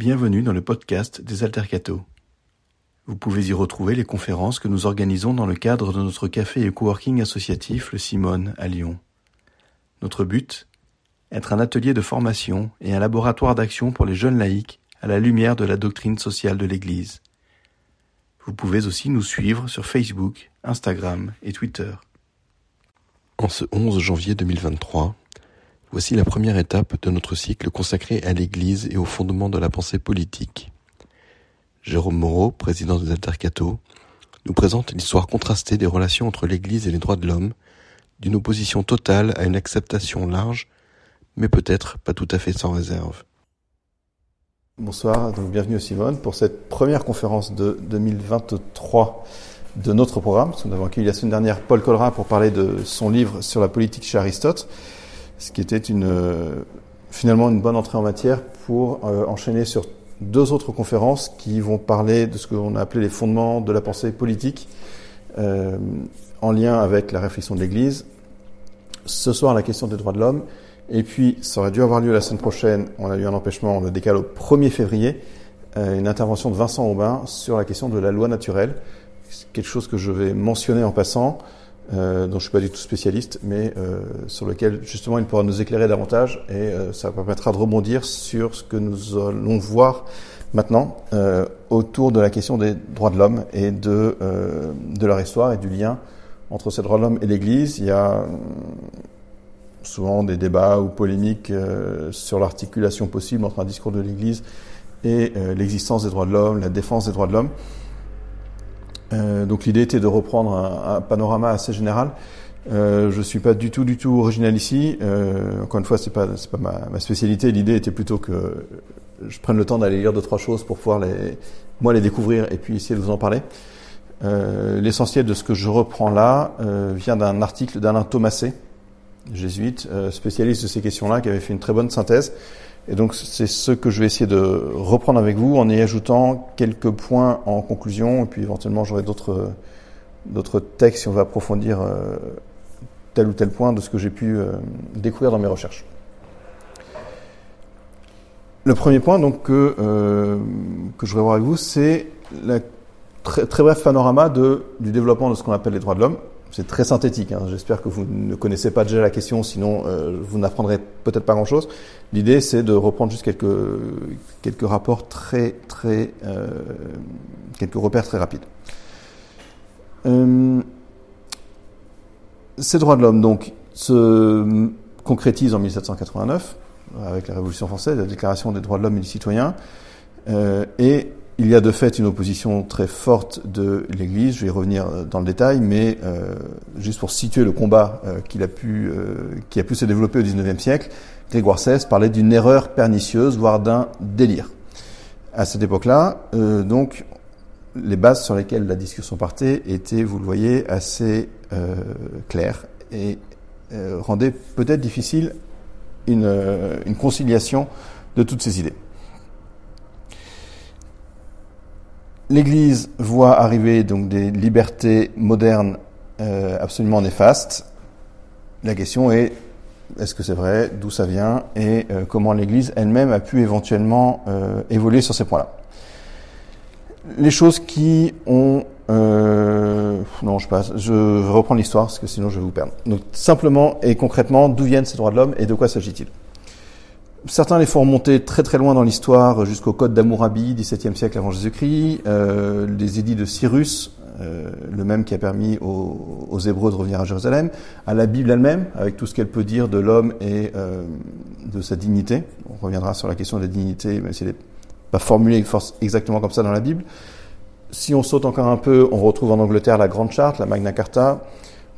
Bienvenue dans le podcast des Altercato. Vous pouvez y retrouver les conférences que nous organisons dans le cadre de notre café et coworking associatif Le Simone à Lyon. Notre but Être un atelier de formation et un laboratoire d'action pour les jeunes laïcs à la lumière de la doctrine sociale de l'Église. Vous pouvez aussi nous suivre sur Facebook, Instagram et Twitter. En ce 11 janvier 2023, voici la première étape de notre cycle consacré à l'Église et au fondement de la pensée politique. Jérôme Moreau, président des Altercato, nous présente l'histoire contrastée des relations entre l'Église et les droits de l'homme, d'une opposition totale à une acceptation large, mais peut-être pas tout à fait sans réserve. Bonsoir, donc bienvenue Simone pour cette première conférence de 2023 de notre programme. Nous avons accueilli la semaine dernière Paul Collerin pour parler de son livre sur la politique chez Aristote, ce qui était une, euh, finalement une bonne entrée en matière pour euh, enchaîner sur deux autres conférences qui vont parler de ce qu'on a appelé les fondements de la pensée politique euh, en lien avec la réflexion de l'Église. Ce soir, la question des droits de l'homme. Et puis, ça aurait dû avoir lieu la semaine prochaine. On a eu un empêchement, on le décale au 1er février. une intervention de Vincent Aubin sur la question de la loi naturelle quelque chose que je vais mentionner en passant, euh, dont je suis pas du tout spécialiste, mais euh, sur lequel justement il pourra nous éclairer davantage et euh, ça permettra de rebondir sur ce que nous allons voir maintenant euh, autour de la question des droits de l'homme et de, euh, de leur histoire et du lien entre ces droits de l'homme et l'Église. Il y a souvent des débats ou polémiques sur l'articulation possible entre un discours de l'Église et l'existence des droits de l'homme, la défense des droits de l'homme. Euh, donc l'idée était de reprendre un, panorama assez général. Euh, je suis pas du tout du tout original ici. Euh, encore une fois, c'est pas c'est pas ma, spécialité. L'idée était plutôt que je prenne le temps d'aller lire deux trois choses pour pouvoir les moi les découvrir et puis essayer de vous en parler. Euh, L'essentiel de ce que je reprends là euh, vient d'un article d'Alain Thomasé, jésuite, spécialiste de ces questions-là, qui avait fait une très bonne synthèse et donc c'est ce que je vais essayer de reprendre avec vous en y ajoutant quelques points en conclusion, et puis éventuellement j'aurai d'autres textes si on va approfondir euh, tel ou tel point de ce que j'ai pu euh, découvrir dans mes recherches. Le premier point donc que, euh, je voudrais voir avec vous, c'est le très, bref panorama du développement de ce qu'on appelle les droits de l'homme. C'est très synthétique. Hein. J'espère que vous ne connaissez pas déjà la question, sinon euh, vous n'apprendrez peut-être pas grand-chose. L'idée, c'est de reprendre juste quelques quelques rapports très très euh, quelques repères très rapides. Euh, ces droits de l'homme, donc, se concrétisent en 1789 avec la Révolution française, la Déclaration des droits de l'homme et du citoyen, et il y a de fait une opposition très forte de l'Église, je vais y revenir dans le détail, mais euh, juste pour situer le combat euh, euh, qui a pu se développer au XIXe siècle, Grégoire XVI parlait d'une erreur pernicieuse, voire d'un délire. À cette époque-là, euh, donc, les bases sur lesquelles la discussion partait étaient, vous le voyez, assez euh, claires et euh, rendaient peut-être difficile une conciliation de toutes ces idées. L'Église voit arriver donc des libertés modernes euh, absolument néfastes. La question est est-ce que c'est vrai? D'où ça vient? Et euh, comment l'Église elle-même a pu éventuellement euh, évoluer sur ces points-là? Les choses qui ont non, je passe. Je vais reprendre l'histoire parce que sinon je vais vous perdre. Donc simplement et concrètement, d'où viennent ces droits de l'homme et de quoi s'agit-il? Certains les font remonter très très loin dans l'histoire, jusqu'au Code d'Amourabi, XVIIe siècle avant Jésus-Christ, euh, les édits de Cyrus, euh, le même qui a permis aux, aux, Hébreux de revenir à Jérusalem, à la Bible elle-même, avec tout ce qu'elle peut dire de l'homme et euh, de sa dignité. On reviendra sur la question de la dignité, même si elle n'est pas formulée exactement comme ça dans la Bible. Si on saute encore un peu, on retrouve en Angleterre la Grande Charte, la Magna Carta,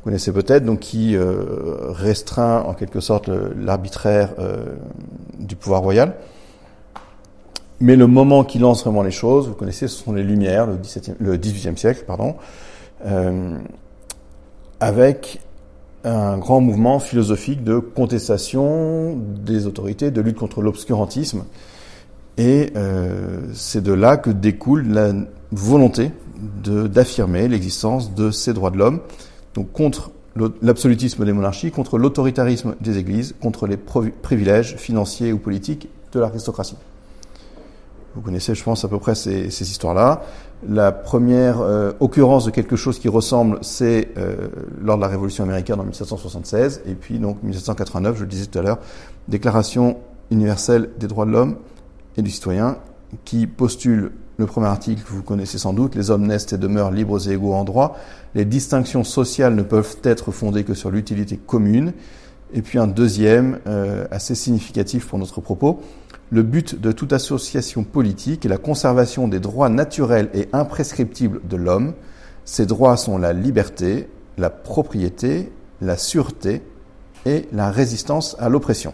vous connaissez peut-être, donc qui euh, restreint en quelque sorte l'arbitraire euh, du pouvoir royal. Mais le moment qui lance vraiment les choses, vous connaissez, ce sont les Lumières, le, 17e, le 18e siècle, pardon, euh, avec un grand mouvement philosophique de contestation des autorités, de lutte contre l'obscurantisme. Et euh, c'est de là que découle la volonté d'affirmer l'existence de ces droits de l'homme donc contre l'absolutisme des monarchies, contre l'autoritarisme des églises, contre les privilèges financiers ou politiques de l'aristocratie. Vous connaissez, je pense, à peu près ces, histoires-là. La première euh, occurrence de quelque chose qui ressemble, c'est euh, lors de la Révolution américaine en 1776, et puis donc 1789, je le disais tout à l'heure, Déclaration universelle des droits de l'homme et du citoyen, qui postule le premier article vous connaissez sans doute, les hommes naissent et demeurent libres et égaux en droit, les distinctions sociales ne peuvent être fondées que sur l'utilité commune, et puis un deuxième, euh, assez significatif pour notre propos, le but de toute association politique est la conservation des droits naturels et imprescriptibles de l'homme. Ces droits sont la liberté, la propriété, la sûreté et la résistance à l'oppression.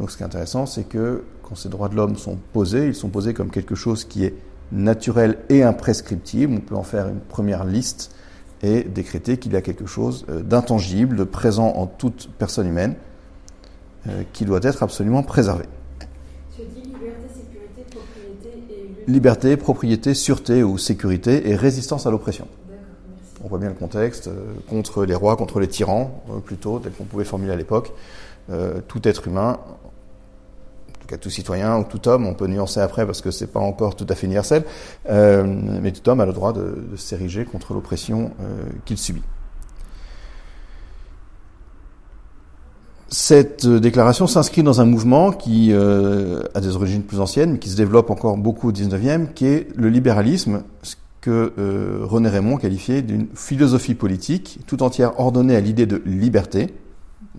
Donc ce qui est intéressant, c'est que quand ces droits de l'homme sont posés, ils sont posés comme quelque chose qui est naturel et imprescriptible. On peut en faire une première liste et décréter qu'il y a quelque chose euh, d'intangible, de présent en toute personne humaine, euh, qui doit être absolument préservé. liberté, propriété, sûreté ou sécurité et résistance à l'oppression. On voit bien le contexte, euh, contre les rois, contre les tyrans, euh, plutôt, tel qu'on pouvait formuler à l'époque. Tout être humain, en tout citoyen ou tout homme, on peut nuancer après parce que c'est pas encore tout à fait universel, mais tout homme a le droit de, s'ériger contre l'oppression qu'il subit. Cette euh, déclaration s'inscrit dans un mouvement qui euh, a des origines plus anciennes, mais qui se développe encore beaucoup au XIXe, qui est le libéralisme, ce que euh, René Raymond qualifiait d'une philosophie politique tout entière ordonnée à l'idée de liberté,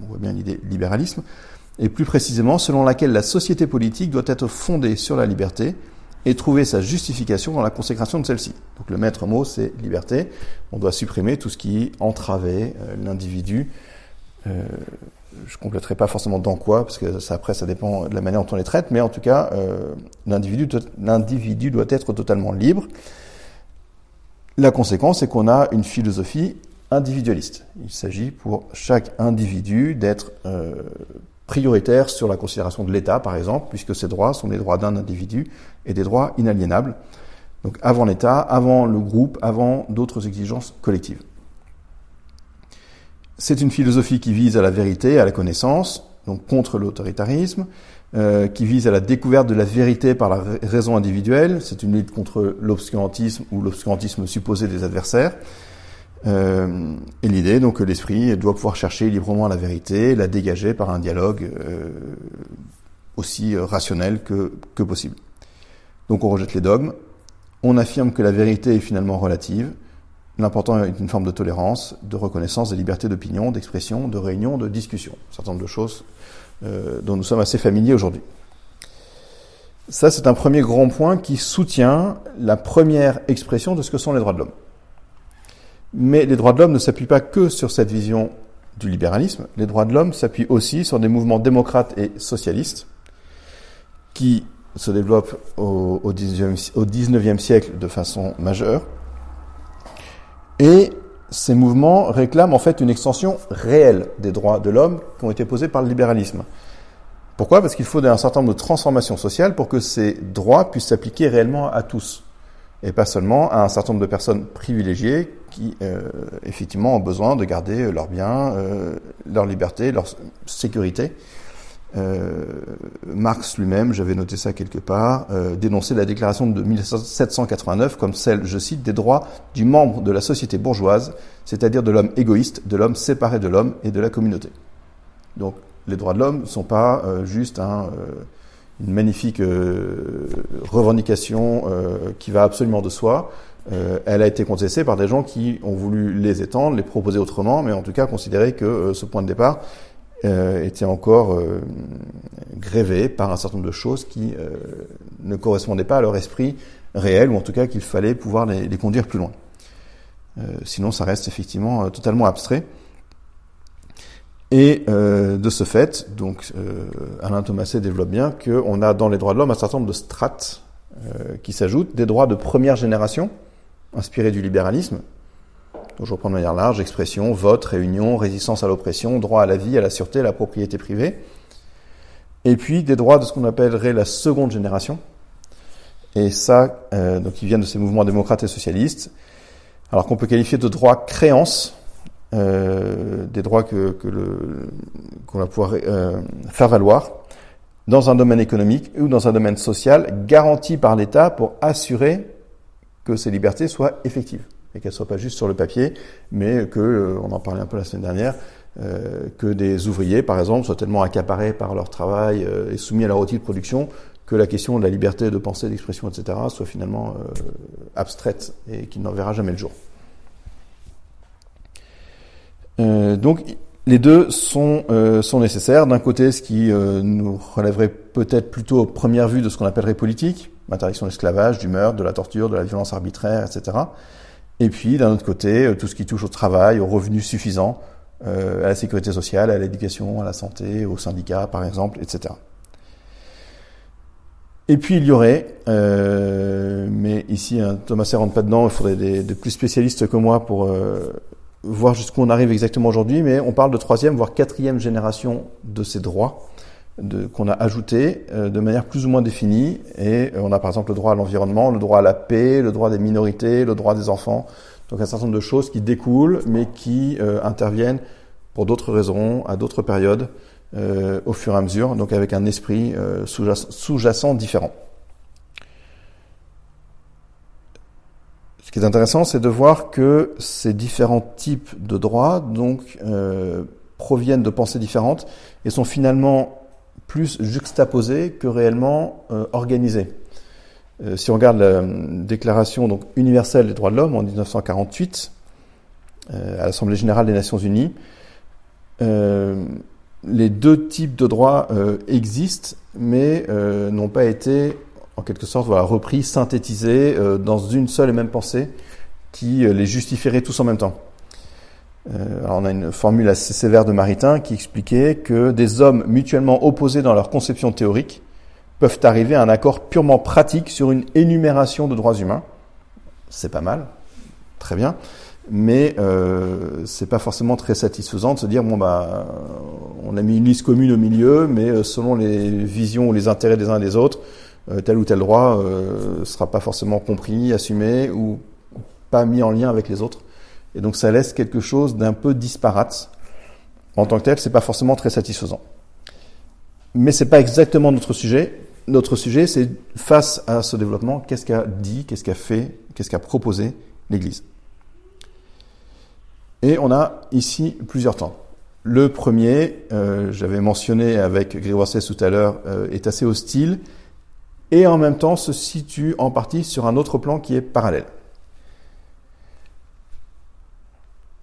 on voit bien l'idée libéralisme, et plus précisément selon laquelle la société politique doit être fondée sur la liberté et trouver sa justification dans la consécration de celle-ci. Donc le maître mot, c'est liberté. On doit supprimer tout ce qui entravait l'individu je compléterai pas forcément dans quoi, parce que ça, après ça dépend de la manière dont on les traite, mais en tout cas, euh, l'individu doit être totalement libre. La conséquence, c'est qu'on a une philosophie individualiste. Il s'agit pour chaque individu d'être euh, prioritaire sur la considération de l'État, par exemple, puisque ces droits sont les droits d'un individu et des droits inaliénables. Donc avant l'État, avant le groupe, avant d'autres exigences collectives. C'est une philosophie qui vise à la vérité, à la connaissance, donc contre l'autoritarisme, euh, qui vise à la découverte de la vérité par la raison individuelle. C'est une lutte contre l'obscurantisme ou l'obscurantisme supposé des adversaires. Euh, et l'idée, donc, que l'esprit doit pouvoir chercher librement la vérité, la dégager par un dialogue euh, aussi rationnel que, que possible. Donc on rejette les dogmes, on affirme que la vérité est finalement relative, L'important est une forme de tolérance, de reconnaissance des libertés d'opinion, d'expression, de réunion, de discussion. Un certain nombre de choses euh, dont nous sommes assez familiers aujourd'hui. Ça, c'est un premier grand point qui soutient la première expression de ce que sont les droits de l'homme. Mais les droits de l'homme ne s'appuient pas que sur cette vision du libéralisme. Les droits de l'homme s'appuient aussi sur des mouvements démocrates et socialistes qui se développent au, au, 19, au 19e siècle de façon majeure et ces mouvements réclament en fait une extension réelle des droits de l'homme qui ont été posés par le libéralisme. Pourquoi? Parce qu'il faut un certain nombre de transformations sociales pour que ces droits puissent s'appliquer réellement à tous, et pas seulement à un certain nombre de personnes privilégiées qui, euh, effectivement, ont besoin de garder leurs biens, euh, leur liberté, leur sécurité, euh, Marx lui-même, j'avais noté ça quelque part, euh, dénonçait la déclaration de 1789 comme celle, je cite, des droits du membre de la société bourgeoise, c'est-à-dire de l'homme égoïste, de l'homme séparé de l'homme et de la communauté. Donc les droits de l'homme ne sont pas euh, juste un, une magnifique revendication qui va absolument de soi. elle a été contestée par des gens qui ont voulu les étendre, les proposer autrement, mais en tout cas considérer que ce point de départ euh, était encore euh, grévé par un certain nombre de choses qui euh, ne correspondaient pas à leur esprit réel, ou en tout cas qu'il fallait pouvoir les, conduire plus loin. Euh, sinon, ça reste effectivement totalement abstrait. Et de ce fait, donc Alain Thomaset développe bien qu'on a dans les droits de l'homme un certain nombre de strates qui s'ajoutent, des droits de première génération, inspirés du libéralisme, donc je reprends de manière large, expression, vote, réunion, résistance à l'oppression, droit à la vie, à la sûreté, à la propriété privée. Et puis des droits de ce qu'on appellerait la seconde génération. Et ça, euh, donc ils viennent de ces mouvements démocrates et socialistes, alors qu'on peut qualifier de droits créances, euh, des droits que, qu'on va pouvoir euh, faire valoir dans un domaine économique ou dans un domaine social garanti par l'État pour assurer que ces libertés soient effectives et qu'elles ne soient pas juste sur le papier, mais que, euh, on en parlait un peu la semaine dernière, que des ouvriers, par exemple, soient tellement accaparés par leur travail et soumis à leur outil de production que la question de la liberté de pensée, d'expression, etc., soit finalement abstraite et qui n'en verra jamais le jour. Donc, les deux sont, sont nécessaires. D'un côté, ce qui nous relèverait peut-être plutôt aux premières vues de ce qu'on appellerait politique, l'interdiction de l'esclavage, du meurtre, de la torture, de la violence arbitraire, etc. Et puis, d'un autre côté, euh, tout ce qui touche au travail, aux revenus suffisants, euh, à la sécurité sociale, à l'éducation, à la santé, aux syndicats, par exemple, etc. Et puis il y aurait, euh, mais ici hein, Thomas ne rentre pas dedans, il faudrait des, plus spécialistes que moi pour euh, voir jusqu'où on arrive exactement aujourd'hui, mais on parle de troisième, voire quatrième génération de ces droits qu'on a ajouté euh, de manière plus ou moins définie. Et euh, on a par exemple le droit à l'environnement, le droit à la paix, le droit des minorités, le droit des enfants. Donc un certain nombre de choses qui découlent, mais qui euh, interviennent pour d'autres raisons, à d'autres périodes, au fur et à mesure, donc avec un esprit sous-jacent différent. Ce qui est intéressant, c'est de voir que ces différents types de droits donc, proviennent de pensées différentes et sont finalement plus juxtaposé que réellement euh, organisé. Euh, si on regarde la euh, Déclaration donc, universelle des droits de l'homme en 1948, à l'Assemblée générale des Nations unies, les deux types de droits existent, mais n'ont pas été, en quelque sorte, voilà, repris, synthétisés dans une seule et même pensée qui les justifierait tous en même temps. Euh, on a une formule assez sévère de Maritain qui expliquait que des hommes mutuellement opposés dans leur conception théorique peuvent arriver à un accord purement pratique sur une énumération de droits humains. C'est pas mal, très bien, mais euh, c'est pas forcément très satisfaisant de se dire bon bah on a mis une liste commune au milieu, mais euh, selon les visions ou les intérêts des uns et des autres, euh, tel ou tel droit ne sera pas forcément compris, assumé ou pas mis en lien avec les autres. Et donc ça laisse quelque chose d'un peu disparate. En tant que tel, c'est pas forcément très satisfaisant. Mais c'est pas exactement notre sujet. Notre sujet, c'est face à ce développement, qu'est-ce qu'a dit, qu'est-ce qu'a fait, qu'est-ce qu'a proposé l'Église. Et on a ici plusieurs temps. Le premier, euh, j'avais mentionné avec Grégoire tout à l'heure, euh, est assez hostile et en même temps se situe en partie sur un autre plan qui est parallèle.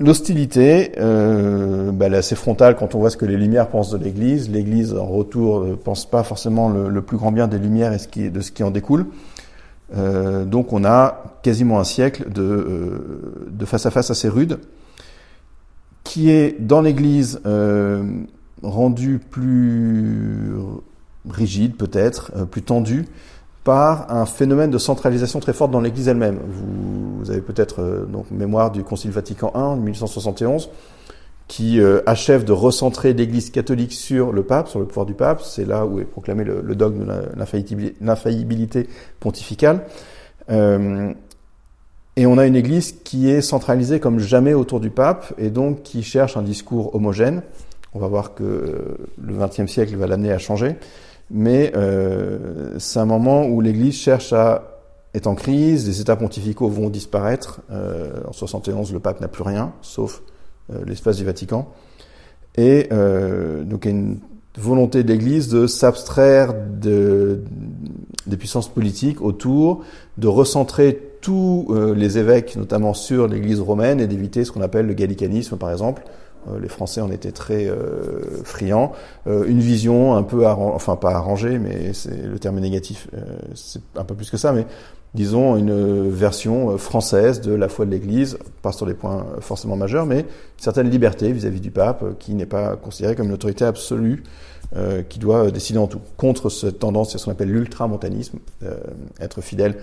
L'hostilité, euh, bah, elle est assez frontale quand on voit ce que les Lumières pensent de l'Église. L'Église, en retour, ne pense pas forcément le, plus grand bien des Lumières et de ce qui en découle. Euh, donc on a quasiment un siècle de, euh, de, face à face assez rude, qui est dans l'Église euh, rendu plus rigide peut-être, euh, plus tendu, par un phénomène de centralisation très forte dans l'Église elle-même. Vous, avez peut-être euh, donc mémoire du Concile Vatican I en 1871 qui euh, achève de recentrer l'Église catholique sur le pape, sur le pouvoir du pape. C'est là où est proclamé le, dogme de l'infaillibilité pontificale. Euh, et on a une Église qui est centralisée comme jamais autour du pape et donc qui cherche un discours homogène. On va voir que le XXe siècle va l'amener à changer mais euh, c'est un moment où l'Église cherche à être en crise, les États pontificaux vont disparaître. Euh, en 71, le pape n'a plus rien, sauf euh, l'espace du Vatican. Et euh, donc il y a une volonté de l'Église de s'abstraire de, des puissances politiques autour, de recentrer tous euh, les évêques, notamment sur l'Église romaine, et d'éviter ce qu'on appelle le gallicanisme, par exemple, les Français en étaient très euh, friands. Euh, une vision un peu, enfin pas arrangée, mais c'est le terme négatif, c'est un peu plus que ça, mais disons une version française de la foi de l'Église, pas sur les points forcément majeurs, mais certaines libertés vis-à-vis du pape, qui n'est pas considéré comme une autorité absolue, qui doit décider en tout. Contre cette tendance, c'est ce qu'on appelle l'ultramontanisme, être fidèle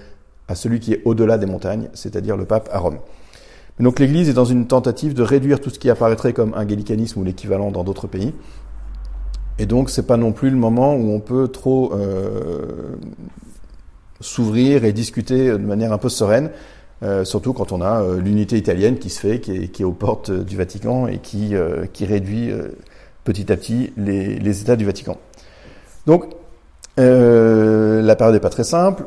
à celui qui est au-delà des montagnes, c'est-à-dire le pape à Rome donc l'Église est dans une tentative de réduire tout ce qui apparaîtrait comme un gallicanisme ou l'équivalent dans d'autres pays. Et donc c'est pas non plus le moment où on peut trop euh, s'ouvrir et discuter de manière un peu sereine, euh, surtout quand on a euh, l'unité italienne qui se fait, qui est, qui est aux portes du Vatican et qui, qui réduit petit à petit les, les États du Vatican. Donc Euh, la période n'est pas très simple.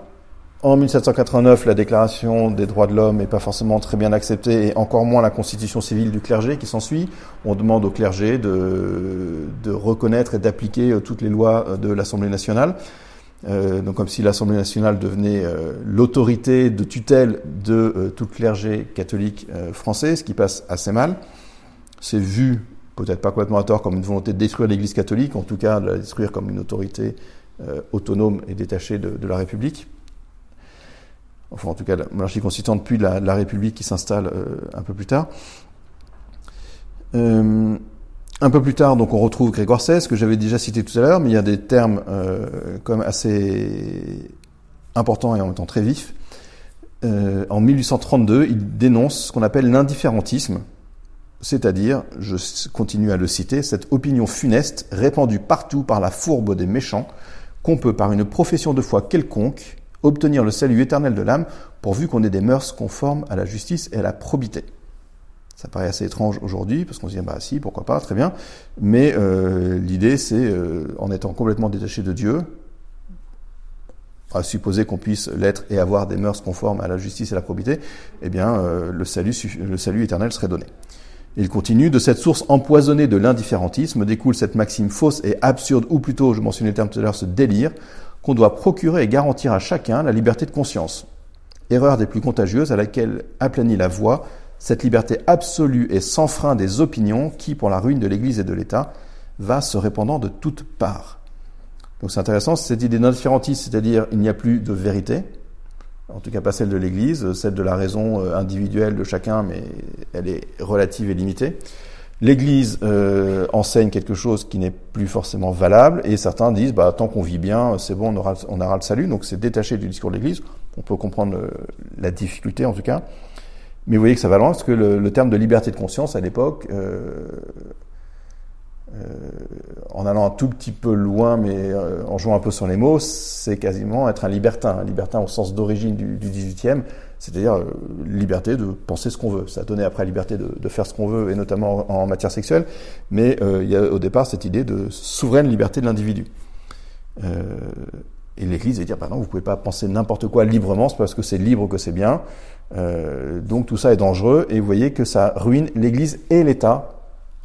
En 1789, la Déclaration des droits de l'homme n'est pas forcément très bien acceptée, et encore moins la constitution civile du clergé qui s'ensuit. On demande au clergé de, de reconnaître et d'appliquer euh, toutes les lois euh, de l'Assemblée nationale. Euh, donc comme si l'Assemblée nationale devenait euh, l'autorité de tutelle de tout le clergé catholique français, ce qui passe assez mal. C'est vu, peut-être pas complètement à tort, comme une volonté de détruire l'Église catholique, en tout cas de la détruire comme une autorité autonome et détachée de, de la République enfin en tout cas la monarchie constituante, puis la, République qui s'installe euh, un peu plus tard. Euh, un peu plus tard, donc on retrouve Grégoire XVI, que j'avais déjà cité tout à l'heure, mais il y a des termes euh, comme assez importants et en même temps très vifs. Euh, en 1832, il dénonce ce qu'on appelle l'indifférentisme, c'est-à-dire, je continue à le citer, cette opinion funeste répandue partout par la fourbe des méchants, qu'on peut par une profession de foi quelconque obtenir le salut éternel de l'âme, pourvu qu'on ait des mœurs conformes à la justice et à la probité. Ça paraît assez étrange aujourd'hui, parce qu'on se dit, bah si, pourquoi pas, très bien. Mais euh, l'idée, c'est, euh, en étant complètement détaché de Dieu, à supposer qu'on puisse l'être et avoir des mœurs conformes à la justice et à la probité, eh bien, euh, le, salut, le salut éternel serait donné. Il continue, de cette source empoisonnée de l'indifférentisme découle cette maxime fausse et absurde, ou plutôt, je mentionnais le terme tout à l'heure, ce délire, qu'on doit procurer et garantir à chacun la liberté de conscience. Erreur des plus contagieuses à laquelle aplanit la voie cette liberté absolue et sans frein des opinions qui, pour la ruine de l'Église et de l'État, va se répandant de toutes parts. Donc c'est intéressant, cette idée d'indifférentisme, c'est-à-dire il n'y a plus de vérité, en tout cas pas celle de l'Église, celle de la raison euh, individuelle de chacun, mais elle est relative et limitée. L'Église euh, enseigne quelque chose qui n'est plus forcément valable, et certains disent, bah, tant qu'on vit bien, c'est bon, on aura, on aura le salut. Donc c'est détaché du discours de l'Église. On peut comprendre la difficulté en tout cas. Mais vous voyez que ça va loin, parce que le, le terme de liberté de conscience à l'époque, euh, euh en allant un tout petit peu loin, mais euh, en jouant un peu sur les mots, c'est quasiment être un libertin, un libertin au sens d'origine du, du 18e, c'est-à-dire euh, liberté de penser ce qu'on veut. Ça a donné après la liberté de, de, faire ce qu'on veut, et notamment en, matière sexuelle, mais euh, il y a au départ cette idée de souveraine liberté de l'individu. Euh, et l'Église va dire, bah non, vous pouvez pas penser n'importe quoi librement, c'est parce que c'est libre que c'est bien. Euh, donc tout ça est dangereux, et vous voyez que ça ruine l'Église et l'État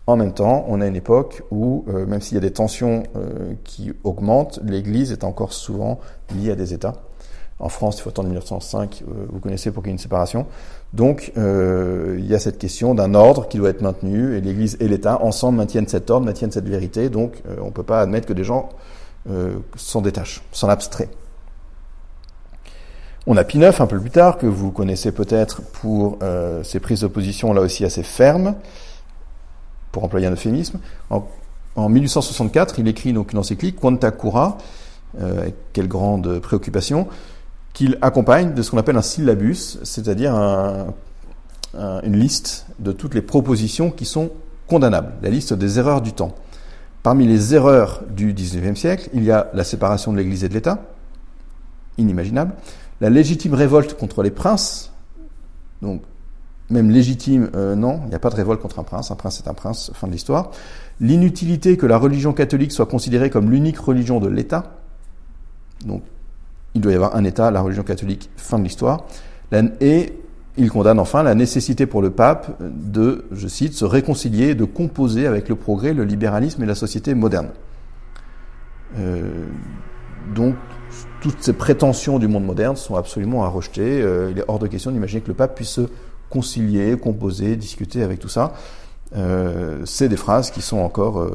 en même temps. On a une époque où, euh, même s'il y a des tensions euh, qui augmentent, l'Église est encore souvent liée à des États. En France, il faut attendre 1905, euh, vous connaissez, pour qu'il y ait une séparation. Donc, euh, il y a cette question d'un ordre qui doit être maintenu, et l'Église et l'État, ensemble, maintiennent cet ordre, maintiennent cette vérité. Donc, euh, on ne peut pas admettre que des gens s'en détachent, s'en abstraient. On a Pie un peu plus tard, que vous connaissez peut-être pour ses prises de position là aussi assez fermes, pour employer un euphémisme. En, en 1864, il écrit donc une encyclique, Quanta Cura, euh, quelle grande préoccupation, qu'il accompagne de ce qu'on appelle un syllabus, c'est-à-dire un, un, une liste de toutes les propositions qui sont condamnables, la liste des erreurs du temps. Parmi les erreurs du XIXe siècle, il y a la séparation de l'Église et de l'État, inimaginable, la légitime révolte contre les princes, donc même légitime, euh, non, il n'y a pas de révolte contre un prince, un prince est un prince, fin de l'histoire. L'inutilité que la religion catholique soit considérée comme l'unique religion de l'État, donc il doit y avoir un État, la religion catholique, fin de l'histoire. Et il condamne enfin la nécessité pour le pape de, je cite, se réconcilier, de composer avec le progrès, le libéralisme et la société moderne. Euh, donc, toutes ces prétentions du monde moderne sont absolument à rejeter. Euh, il est hors de question d'imaginer que le pape puisse se concilier, composer, discuter avec tout ça. Euh, c'est des phrases qui sont encore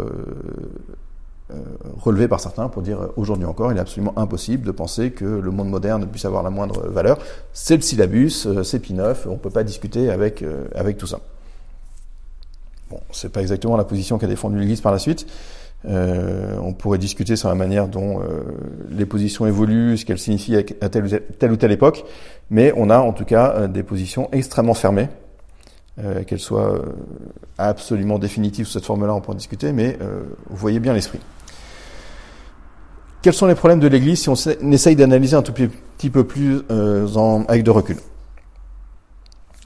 relevé par certains pour dire aujourd'hui encore, il est absolument impossible de penser que le monde moderne puisse avoir la moindre valeur. C'est le syllabus, euh, c'est Pie IX, on ne peut pas discuter avec, euh, avec tout ça. Bon, c'est pas exactement la position qu'a défendue l'Église par la suite. Euh, on pourrait discuter sur la manière dont euh, les positions évoluent, ce qu'elles signifient à telle ou telle, époque, mais on a en tout cas euh, des positions extrêmement fermées, qu'elles soient absolument définitives sous cette forme-là, on pourra en discuter, mais vous voyez bien l'esprit. Quels sont les problèmes de l'Église si on essaye d'analyser un tout petit peu plus euh, avec de recul?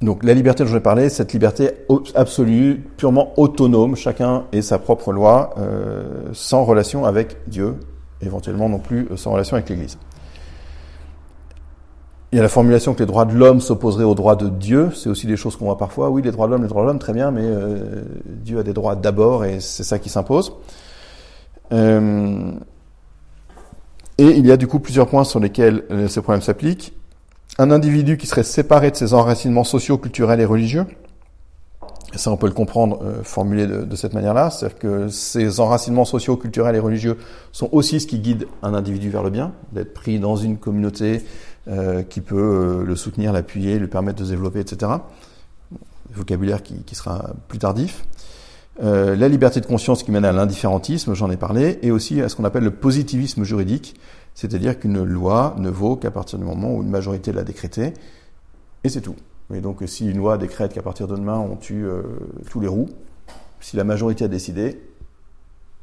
Donc la liberté dont je vais parler, cette liberté absolue, purement autonome, chacun ait sa propre loi, euh, sans relation avec Dieu éventuellement non plus sans relation avec l'Église. Il y a la formulation que les droits de l'homme s'opposeraient aux droits de Dieu. C'est aussi des choses qu'on voit parfois. Oui, les droits de l'homme, les droits de l'homme, très bien, mais euh, Dieu a des droits d'abord et c'est ça qui s'impose. Euh, et il y a du coup plusieurs points sur lesquels euh, ces problèmes s'appliquent. Un individu qui serait séparé de ses enracinements sociaux, culturels et religieux. ça, on peut le comprendre formulé de, cette manière-là. C'est-à-dire que ces enracinements sociaux, culturels et religieux sont aussi ce qui guide un individu vers le bien, d'être pris dans une communauté, euh, qui peut euh, le soutenir, l'appuyer, lui permettre de se développer, etc. Vocabulaire qui sera plus tardif. Euh, la liberté de conscience qui mène à l'indifférentisme, j'en ai parlé, et aussi à ce qu'on appelle le positivisme juridique, c'est-à-dire qu'une loi ne vaut qu'à partir du moment où une majorité l'a décrétée, et c'est tout. Et donc si une loi décrète qu'à partir de demain on tue euh, tous les roues, si la majorité a décidé,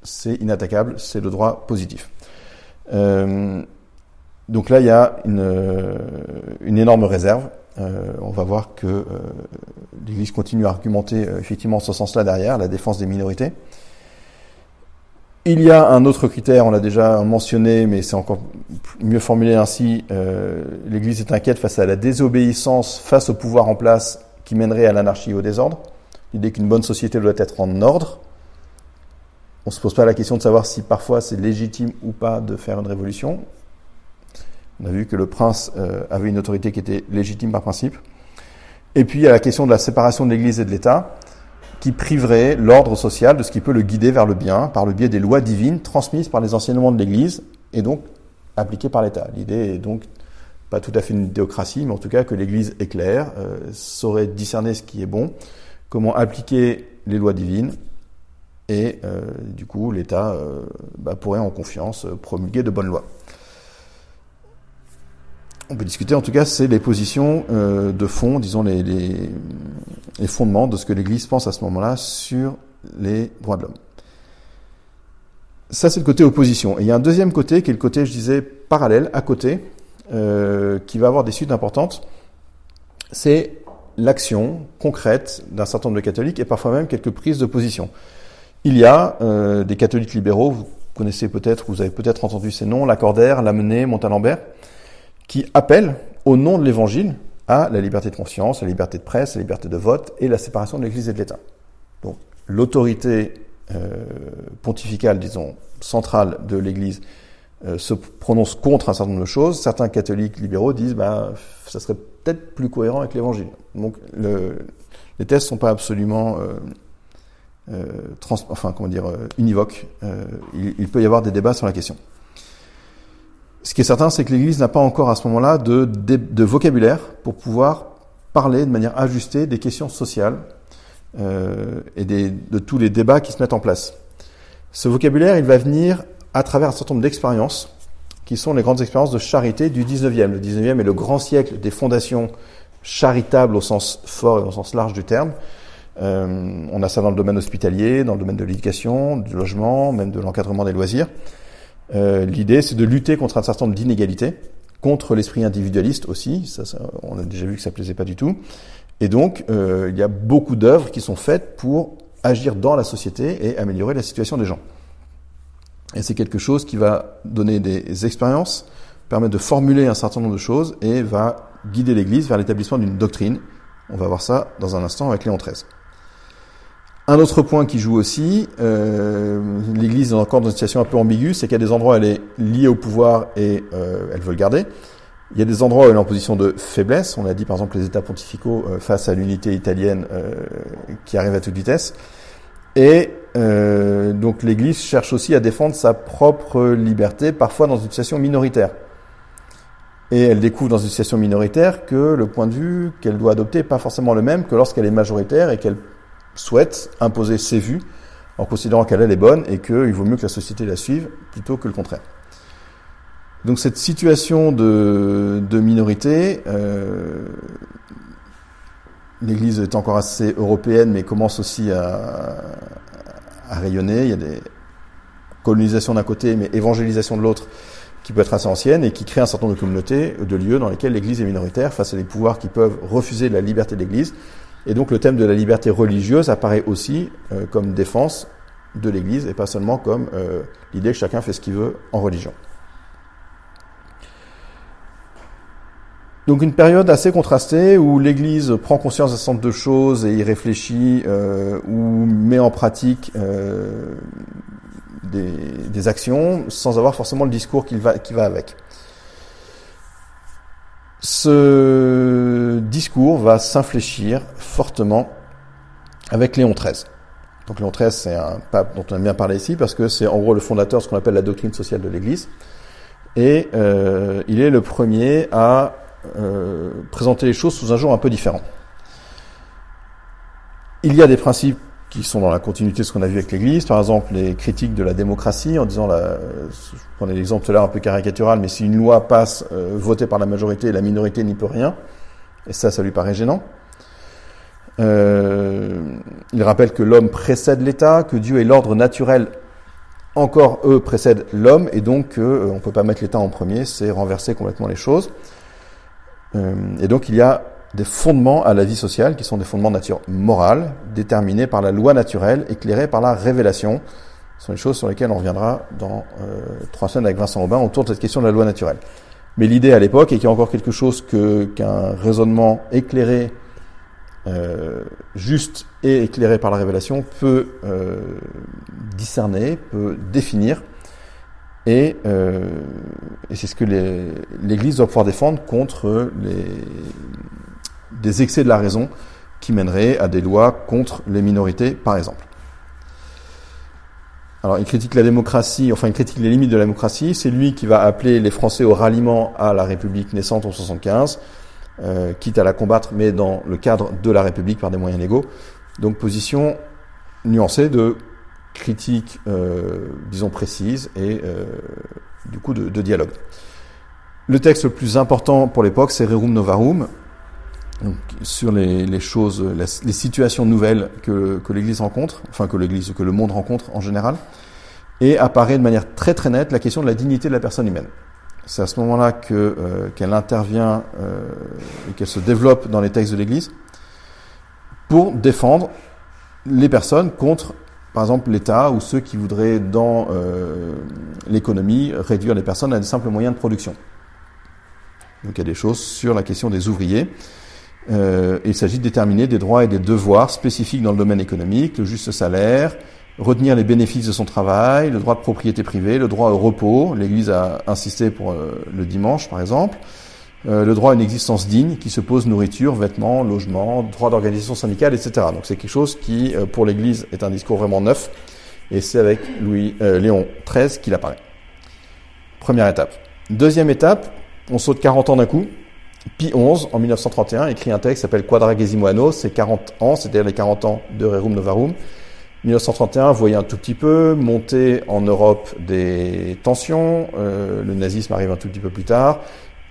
c'est inattaquable, c'est le droit positif. Euh, donc là, il y a une, une énorme réserve. Euh, on va voir que euh, l'Église continue à argumenter euh, effectivement en ce sens-là derrière, la défense des minorités. Il y a un autre critère, on l'a déjà mentionné, mais c'est encore mieux formulé ainsi. L'Église est inquiète face à la désobéissance face au pouvoir en place qui mènerait à l'anarchie et au désordre. L'idée qu'une bonne société doit être en ordre. On se pose pas la question de savoir si parfois c'est légitime ou pas de faire une révolution. On a vu que le prince euh, avait une autorité qui était légitime par principe. Et puis il y a la question de la séparation de l'Église et de l'État, qui priverait l'ordre social de ce qui peut le guider vers le bien par le biais des lois divines transmises par les enseignements de l'Église et donc appliquées par l'État. L'idée est donc pas tout à fait une théocratie, mais en tout cas que l'Église est claire, euh, saurait discerner ce qui est bon, comment appliquer les lois divines, et euh, du coup l'État euh, bah, pourrait en confiance promulguer de bonnes lois on peut discuter, en tout cas, c'est les positions euh, de fond, disons les, fondements de ce que l'Église pense à ce moment-là sur les droits de l'homme. Ça, c'est le côté opposition. Et il y a un deuxième côté, qui est le côté, je disais, parallèle, à côté, euh, qui va avoir des suites importantes. C'est l'action concrète d'un certain nombre de catholiques et parfois même quelques prises de position. Il y a euh, des catholiques libéraux, vous connaissez peut-être, vous avez peut-être entendu ces noms, Lacordaire, Lamennais, Montalembert, qui appelle, au nom de l'Évangile, à la liberté de conscience, la liberté de presse, la liberté de vote et la séparation de l'Église et de l'État. Donc l'autorité euh, pontificale, disons, centrale de l'Église euh, se prononce contre un certain nombre de choses. Certains catholiques libéraux disent, bah, ça serait peut-être plus cohérent avec l'Évangile. Donc le, les thèses sont pas absolument euh, euh trans, enfin comment dire euh, univoques. Euh, il, il peut y avoir des débats sur la question. Ce qui est certain, c'est que l'Église n'a pas encore à ce moment-là de, de, de, vocabulaire pour pouvoir parler de manière ajustée des questions sociales euh, et des, de tous les débats qui se mettent en place. Ce vocabulaire, il va venir à travers un certain nombre d'expériences qui sont les grandes expériences de charité du 19e. Le 19e est le grand siècle des fondations charitables au sens fort et au sens large du terme. Euh, on a ça dans le domaine hospitalier, dans le domaine de l'éducation, du logement, même de l'encadrement des loisirs. Euh, L'idée, c'est de lutter contre un certain nombre d'inégalités, contre l'esprit individualiste aussi. Ça, ça, on a déjà vu que ça plaisait pas du tout. Et donc, euh, il y a beaucoup d'œuvres qui sont faites pour agir dans la société et améliorer la situation des gens. Et c'est quelque chose qui va donner des expériences, permettre de formuler un certain nombre de choses et va guider l'Église vers l'établissement d'une doctrine. On va voir ça dans un instant avec Léon XIII. Un autre point qui joue aussi, euh, l'Église est encore dans une situation un peu ambiguë, c'est qu'il y a des endroits où elle est liée au pouvoir et euh, elle veut le garder. Il y a des endroits où elle est en position de faiblesse. On a dit par exemple les États pontificaux euh, face à l'unité italienne euh, qui arrive à toute vitesse. Et euh, donc l'Église cherche aussi à défendre sa propre liberté, parfois dans une situation minoritaire. Et elle découvre dans une situation minoritaire que le point de vue qu'elle doit adopter n'est pas forcément le même que lorsqu'elle est majoritaire et qu'elle souhaite imposer ses vues en considérant qu'elle est bonne et qu'il vaut mieux que la société la suive plutôt que le contraire. Donc cette situation de, minorité, euh, l'Église est encore assez européenne, mais commence aussi à, à rayonner. Il y a des colonisations d'un côté, mais évangélisation de l'autre, qui peut être assez ancienne et qui crée un certain nombre de communautés, de lieux dans lesquels l'Église est minoritaire face à des pouvoirs qui peuvent refuser la liberté de l'Église et donc le thème de la liberté religieuse apparaît aussi euh, comme défense de l'Église et pas seulement comme l'idée que chacun fait ce qu'il veut en religion. Donc une période assez contrastée où l'Église prend conscience d'un certain de choses et y réfléchit euh, ou met en pratique euh, des, actions sans avoir forcément le discours qui va avec. Ce discours va s'infléchir fortement avec Léon XIII. Donc Léon XIII, c'est un pape dont on aime bien parler ici parce que c'est en gros le fondateur de ce qu'on appelle la doctrine sociale de l'Église. Et euh, il est le premier à euh, présenter les choses sous un jour un peu différent. Il y a des principes qui sont dans la continuité de ce qu'on a vu avec l'Église, par exemple les critiques de la démocratie, en disant, la, je prenais l'exemple là un peu caricatural, mais si une loi passe euh, votée par la majorité, la minorité n'y peut rien, et ça, ça lui paraît gênant. Euh, il rappelle que l'homme précède l'État, que Dieu est l'ordre naturel, encore eux précèdent l'homme, et donc euh, on ne peut pas mettre l'État en premier, c'est renverser complètement les choses. Euh, et donc il y a des fondements à la vie sociale qui sont des fondements de nature morale, déterminés par la loi naturelle, éclairés par la révélation. Ce sont les choses sur lesquelles on reviendra dans euh, trois semaines avec Vincent Aubin autour de cette question de la loi naturelle. Mais l'idée à l'époque est qu'il y a encore quelque chose que, qu'un raisonnement éclairé, euh, juste et éclairé par la révélation peut euh, discerner, peut définir. Et, euh, et c'est ce que l'Église doit pouvoir défendre contre les, des excès de la raison qui mèneraient à des lois contre les minorités, par exemple. Alors, il critique la démocratie, enfin, il critique les limites de la démocratie. C'est lui qui va appeler les Français au ralliement à la République naissante en 75, euh, quitte à la combattre, mais dans le cadre de la République par des moyens légaux. Donc, position nuancée de critique, euh, disons, précise et euh, du coup de, de, dialogue. Le texte le plus important pour l'époque, c'est Rerum Novarum, donc, sur les, les choses, les situations nouvelles que, que l'Église rencontre, enfin que l'Église, que le monde rencontre en général, et apparaît de manière très très nette la question de la dignité de la personne humaine. C'est à ce moment-là que euh, qu'elle intervient euh, et qu'elle se développe dans les textes de l'Église pour défendre les personnes contre par exemple l'État ou ceux qui voudraient dans euh, l'économie réduire les personnes à des simples moyens de production. Donc il y a des choses sur la question des ouvriers. Euh, il s'agit de déterminer des droits et des devoirs spécifiques dans le domaine économique, le juste salaire, retenir les bénéfices de son travail, le droit de propriété privée, le droit au repos. L'Église a insisté pour euh, le dimanche, par exemple. Euh, le droit à une existence digne qui se pose nourriture, vêtements, logement, droit d'organisation syndicale, etc. Donc c'est quelque chose qui, euh, pour l'Église, est un discours vraiment neuf, et c'est avec Louis euh, Léon XIII qu'il apparaît. Première étape. Deuxième étape, on saute 40 ans d'un coup. Pie XI, en 1931, écrit un texte qui s'appelle Quadragesimo Anno, c'est 40 ans, c'est-à-dire les 40 ans de Rerum Novarum. 1931, vous voyez un tout petit peu monter en Europe des tensions, le nazisme arrive un tout petit peu plus tard,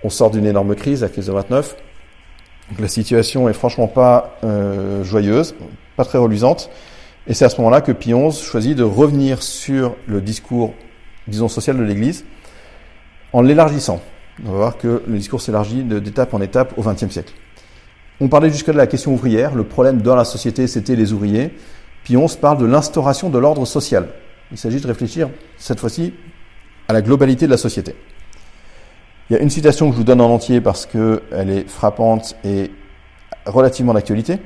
on sort d'une énorme crise, la crise de 29. Donc la situation est franchement pas euh, joyeuse, pas très reluisante. Et c'est à ce moment-là que Pie XI choisit de revenir sur le discours, disons, social de l'Église, en l'élargissant. On va voir que le discours s'élargit d'étape en étape au XXe siècle. On parlait jusque de la question ouvrière. Le problème dans la société, c'était les ouvriers. Pie XI parle de l'instauration de l'ordre social. Il s'agit de réfléchir, cette fois-ci, à la globalité de la société. Il y a une citation que je vous donne en entier parce qu'elle est frappante et relativement d'actualité.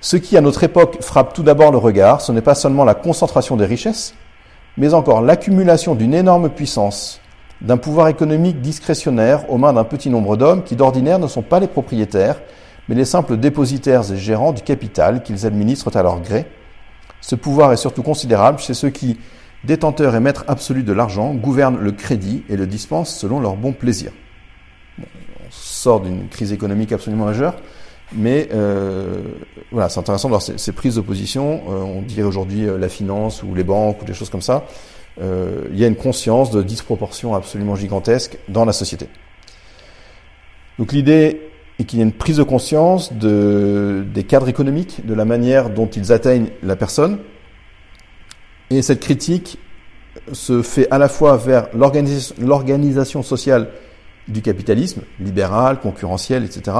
Ce qui, à notre époque, frappe tout d'abord le regard, ce n'est pas seulement la concentration des richesses, mais encore l'accumulation d'une énorme puissance, d'un pouvoir économique discrétionnaire aux mains d'un petit nombre d'hommes qui, d'ordinaire, ne sont pas les propriétaires, mais les simples dépositaires et gérants du capital qu'ils administrent à leur gré. Ce pouvoir est surtout considérable chez ceux qui, détenteurs et maîtres absolus de l'argent, gouvernent le crédit et le dispensent selon leur bon plaisir. on sort d'une crise économique absolument majeure, mais euh, voilà, c'est intéressant de voir ces, prises de position. Euh, on dirait aujourd'hui euh, la finance ou les banques ou des choses comme ça. Il y a une conscience de disproportion absolument gigantesque dans la société. Donc l'idée est qu'il y a une prise de conscience de, des cadres économiques, de la manière dont ils atteignent la personne, et cette critique se fait à la fois vers l'organisation sociale du capitalisme, libéral, concurrentiel, etc.,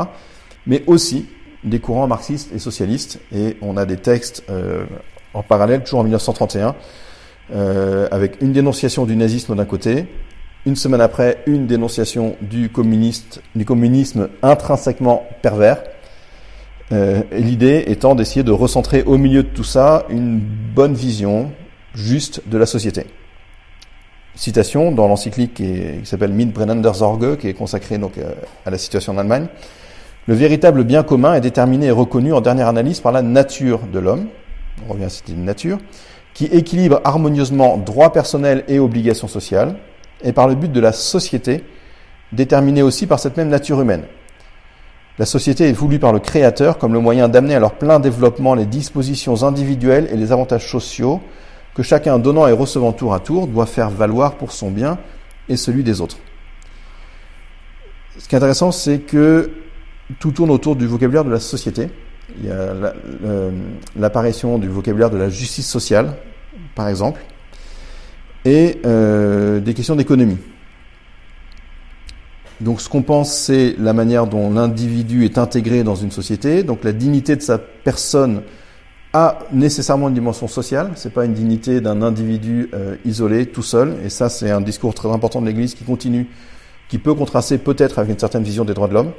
mais aussi des courants marxistes et socialistes. Et on a des textes euh, en parallèle, toujours en 1931, euh, avec une dénonciation du nazisme d'un côté, une semaine après, une dénonciation du, communiste, du communisme intrinsèquement pervers. Euh, l'idée étant d'essayer de recentrer au milieu de tout ça une bonne vision juste de la société. Citation dans l'encyclique qui, s'appelle Mitbrennender Sorge, qui est consacrée donc euh, à la situation en Allemagne. Le véritable bien commun est déterminé et reconnu en dernière analyse par la nature de l'homme. On revient à cette nature, qui équilibre harmonieusement droits personnels et obligations sociales, et par le but de la société, déterminée aussi par cette même nature humaine. La société est voulue par le Créateur comme le moyen d'amener à leur plein développement les dispositions individuelles et les avantages sociaux que chacun donnant et recevant tour à tour doit faire valoir pour son bien et celui des autres. Ce qui est intéressant, c'est que tout tourne autour du vocabulaire de la société. Il y a l'apparition du vocabulaire de la justice sociale, par exemple, et euh, des questions d'économie. Donc ce qu'on pense, c'est la manière dont l'individu est intégré dans une société. Donc la dignité de sa personne a nécessairement une dimension sociale. C'est pas une dignité d'un individu euh, isolé, tout seul. Et ça, c'est un discours très important de l'Église qui continue, qui peut contraster peut-être avec une certaine vision des droits de l'homme.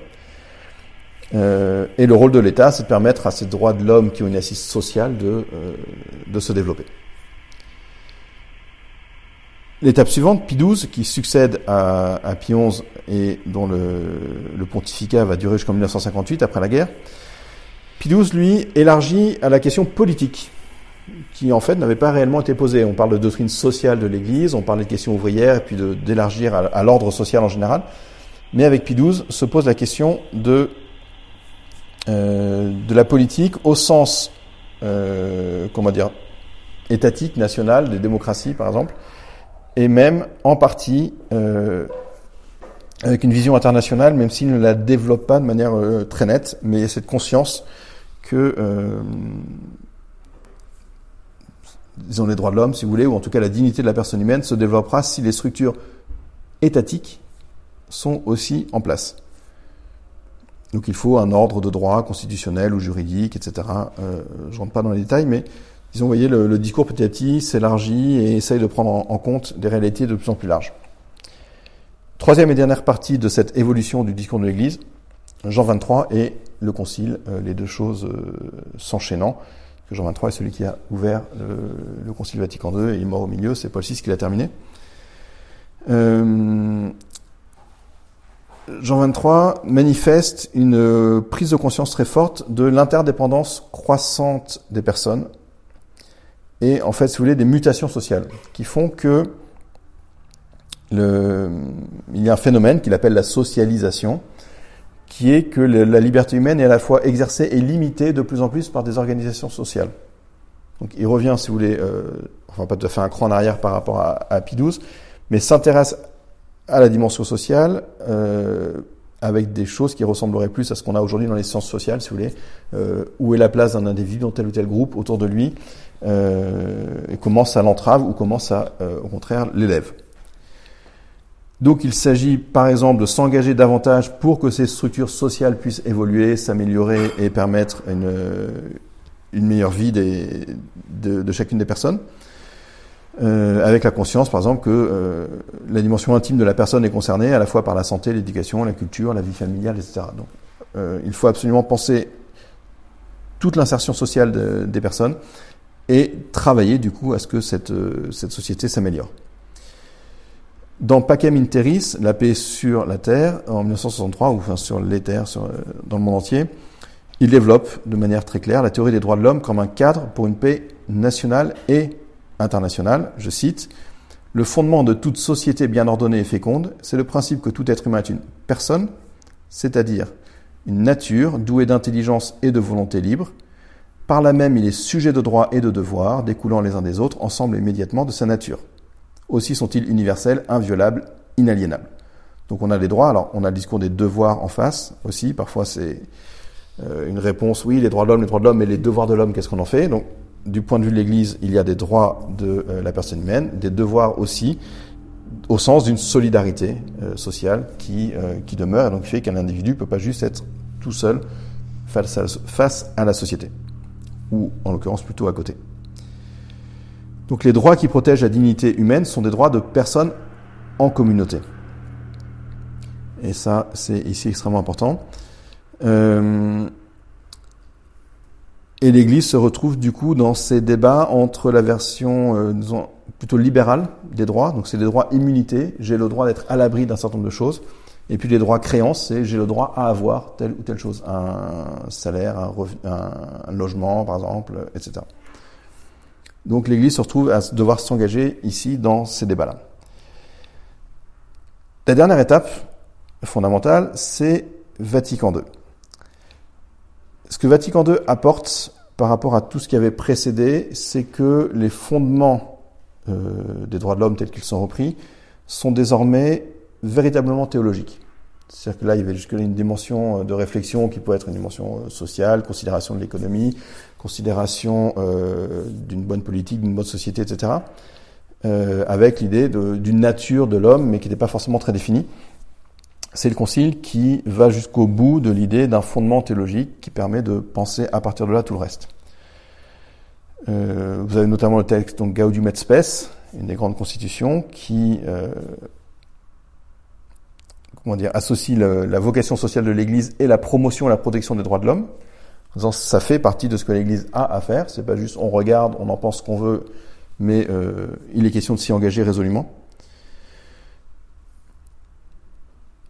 Euh, et le rôle de l'État, c'est de permettre à ces droits de l'homme qui ont une assise sociale de, euh, de se développer. L'étape suivante, Pie XII, qui succède à, à Pie XI et dont le, pontificat va durer jusqu'en 1958, après la guerre, Pie XII, lui, élargit à la question politique, qui en fait n'avait pas réellement été posée. On parle de doctrine sociale de l'Église, on parle de questions ouvrières, et puis d'élargir à, l'ordre social en général. Mais avec Pie XII se pose la question de, de la politique au sens, euh, comment dire, étatique, national, des démocraties par exemple, et même en partie euh, avec une vision internationale, même s'il ne la développe pas de manière euh, très nette, mais cette conscience que, euh, disons, les droits de l'homme, si vous voulez, ou en tout cas la dignité de la personne humaine, se développera si les structures étatiques sont aussi en place. Donc il faut un ordre de droit constitutionnel ou juridique, etc. Euh, je rentre pas dans les détails, mais disons, vous voyez, le, discours petit à petit s'élargit et essaye de prendre en, compte des réalités de plus en plus larges. Troisième et dernière partie de cette évolution du discours de l'Église, Jean 23 et le Concile, euh, les deux choses euh, s'enchaînant. Jean 23 est celui qui a ouvert le, Concile Vatican II et il est mort au milieu, c'est Paul VI qui l'a terminé. Euh, Jean 23 manifeste une prise de conscience très forte de l'interdépendance croissante des personnes et en fait, si vous voulez, des mutations sociales qui font que le, il y a un phénomène qu'il appelle la socialisation, qui est que la liberté humaine est à la fois exercée et limitée de plus en plus par des organisations sociales. Donc il revient, si vous voulez, euh, enfin pas tout à fait un cran en arrière par rapport à, à Pie XII, mais s'intéresse à la dimension sociale euh, avec des choses qui ressembleraient plus à ce qu'on a aujourd'hui dans les sciences sociales, si vous voulez. Euh, où est la place d'un individu dans tel ou tel groupe autour de lui euh, et comment ça l'entrave ou comment ça, au contraire, l'élève. Donc il s'agit par exemple de s'engager davantage pour que ces structures sociales puissent évoluer, s'améliorer et permettre une, meilleure vie de, chacune des personnes. Euh, avec la conscience, par exemple, que euh, la dimension intime de la personne est concernée à la fois par la santé, l'éducation, la culture, la vie familiale, etc. Donc, euh, il faut absolument penser toute l'insertion sociale des personnes et travailler du coup à ce que cette, euh, cette société s'améliore. Dans Pacem Interis, la paix sur la Terre, en 1963, ou enfin sur les terres sur, euh, dans le monde entier, il développe de manière très claire la théorie des droits de l'homme comme un cadre pour une paix nationale et internationale. Je cite, Le fondement de toute société bien ordonnée et féconde, c'est le principe que tout être humain est une personne, c'est-à-dire une nature douée d'intelligence et de volonté libre, par là même, il est sujet de droits et de devoirs, découlant les uns des autres, ensemble immédiatement de sa nature. Aussi sont-ils universels, inviolables, inaliénables. Donc on a les droits, alors on a le discours des devoirs en face aussi, parfois c'est euh, une réponse, oui, les droits de l'homme, les droits de l'homme, mais les devoirs de l'homme, qu'est-ce qu'on en fait? Du point de vue de l'Église, il y a des droits de euh, la personne humaine, des devoirs aussi, au sens d'une solidarité euh, sociale qui, qui demeure, et donc fait qu'un individu ne peut pas juste être tout seul face à, face à la société ou en l'occurrence plutôt à côté. Donc les droits qui protègent la dignité humaine sont des droits de personnes en communauté. Et ça, c'est ici extrêmement important. Euh, et l'Église se retrouve du coup dans ces débats entre la version euh, plutôt libérale des droits, donc c'est les droits immunité, j'ai le droit d'être à l'abri d'un certain nombre de choses, et puis les droits créances, c'est j'ai le droit à avoir telle ou telle chose, un salaire, un, un logement par exemple, etc. Donc l'Église se retrouve à devoir s'engager ici dans ces débats-là. La dernière étape fondamentale, c'est Vatican II. Ce que Vatican II apporte par rapport à tout ce qui avait précédé, c'est que les fondements euh, des droits de l'homme tels qu'ils sont repris sont désormais véritablement théologiques. C'est-à-dire que là, il y avait jusque-là une dimension euh, de réflexion qui peut être une dimension euh, sociale, considération de l'économie, considération euh, d'une bonne politique, d'une bonne société, etc. Euh, avec l'idée d'une nature de l'homme, mais qui n'était pas forcément très définie. C'est le Concile qui va jusqu'au bout de l'idée d'un fondement théologique qui permet de penser à partir de là tout le reste. Euh, vous avez notamment le texte donc Gaudium et Spes, une des grandes constitutions, qui euh, comment dire, associe la vocation sociale de l'Église et la promotion et la protection des droits de l'homme ça fait partie de ce que l'Église a à faire. C'est pas juste on regarde, on en pense qu'on veut, mais euh, il est question de s'y engager résolument.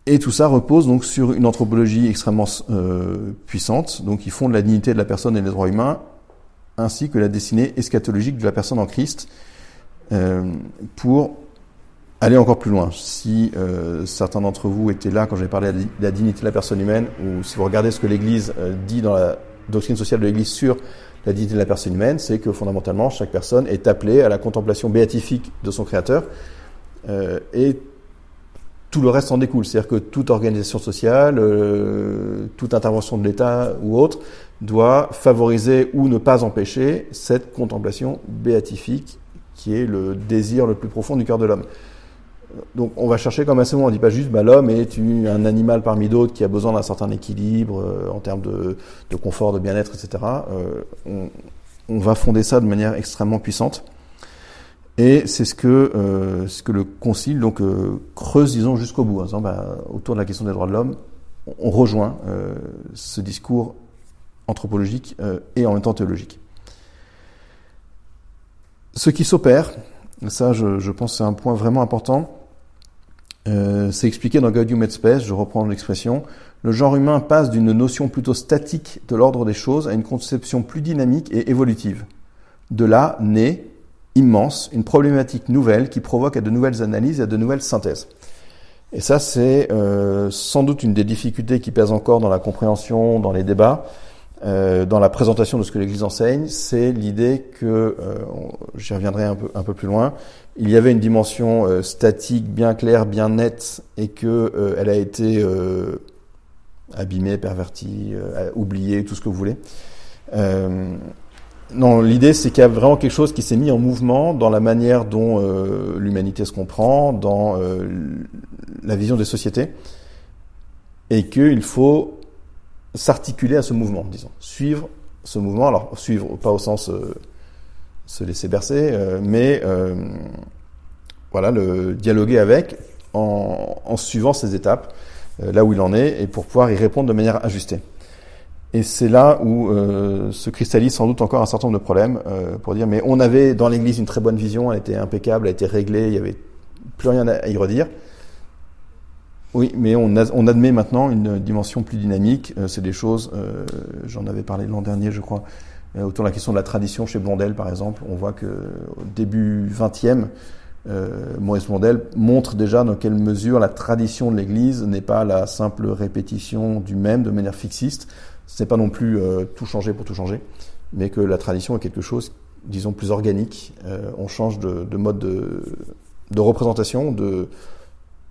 Et tout ça repose donc sur une anthropologie extrêmement euh, puissante. Donc ils font de la dignité de la personne et des droits humains, ainsi que la destinée eschatologique de la personne en Christ, euh, pour aller encore plus loin. Si euh, certains d'entre vous étaient là quand j'ai parlé de la dignité de la personne humaine, ou si vous regardez ce que l'Église euh, dit dans la doctrine sociale de l'Église sur la dignité de la personne humaine, c'est que fondamentalement, chaque personne est appelée à la contemplation béatifique de son Créateur, euh, et tout le reste en découle. C'est-à-dire que toute organisation sociale, euh, toute intervention de l'État ou autre, doit favoriser ou ne pas empêcher cette contemplation béatifique qui est le désir le plus profond du cœur de l'homme donc on va chercher comme assez souvent, on dit pas juste bah, l'homme est un animal parmi d'autres qui a besoin d'un certain équilibre euh, en termes de, confort, de bien-être, etc. Euh, on, va fonder ça de manière extrêmement puissante. Et c'est ce que euh, ce que le concile donc creuse disons jusqu'au bout, en disant bah, autour de la question des droits de l'homme, on rejoint ce discours anthropologique et en même temps théologique. Ce qui s'opère, ça je, je pense c'est un point vraiment important, euh, c'est expliqué dans Gaudium et Spes, je reprends l'expression. Le genre humain passe d'une notion plutôt statique de l'ordre des choses à une conception plus dynamique et évolutive. De là naît, immense, une problématique nouvelle qui provoque à de nouvelles analyses et à de nouvelles synthèses. Et ça, c'est euh, sans doute une des difficultés qui pèsent encore dans la compréhension, dans les débats, euh, dans la présentation de ce que l'Église enseigne, c'est l'idée que, euh, j'y reviendrai un peu, un peu plus loin, il y avait une dimension euh, statique bien claire, bien nette, et que euh, elle a été euh, abîmée, pervertie, oubliée, tout ce que vous voulez. Non, l'idée c'est qu'il y a vraiment quelque chose qui s'est mis en mouvement dans la manière dont l'humanité se comprend, dans la vision des sociétés, et qu'il faut s'articuler à ce mouvement, disons, suivre ce mouvement. Alors suivre pas au sens se laisser bercer, euh, mais euh, voilà, le dialoguer avec en, en suivant ces étapes, euh, là où il en est, et pour pouvoir y répondre de manière ajustée. Et c'est là où euh, se cristallise sans doute encore un certain nombre de problèmes euh, pour dire mais on avait dans l'Église une très bonne vision, elle était impeccable, elle était réglée, il y avait plus rien à y redire. Oui, mais on, on admet maintenant une dimension plus dynamique. c'est des choses, j'en avais parlé l'an dernier, je crois, euh, autour de la question de la tradition chez Blondel, par exemple, on voit que au début 20e, euh, Maurice Blondel montre déjà dans quelle mesure la tradition de l'Église n'est pas la simple répétition du même de manière fixiste. Ce n'est pas non plus euh, tout changer pour tout changer, mais que la tradition est quelque chose, disons, plus organique. Euh, on change de, de mode de, de, représentation, de,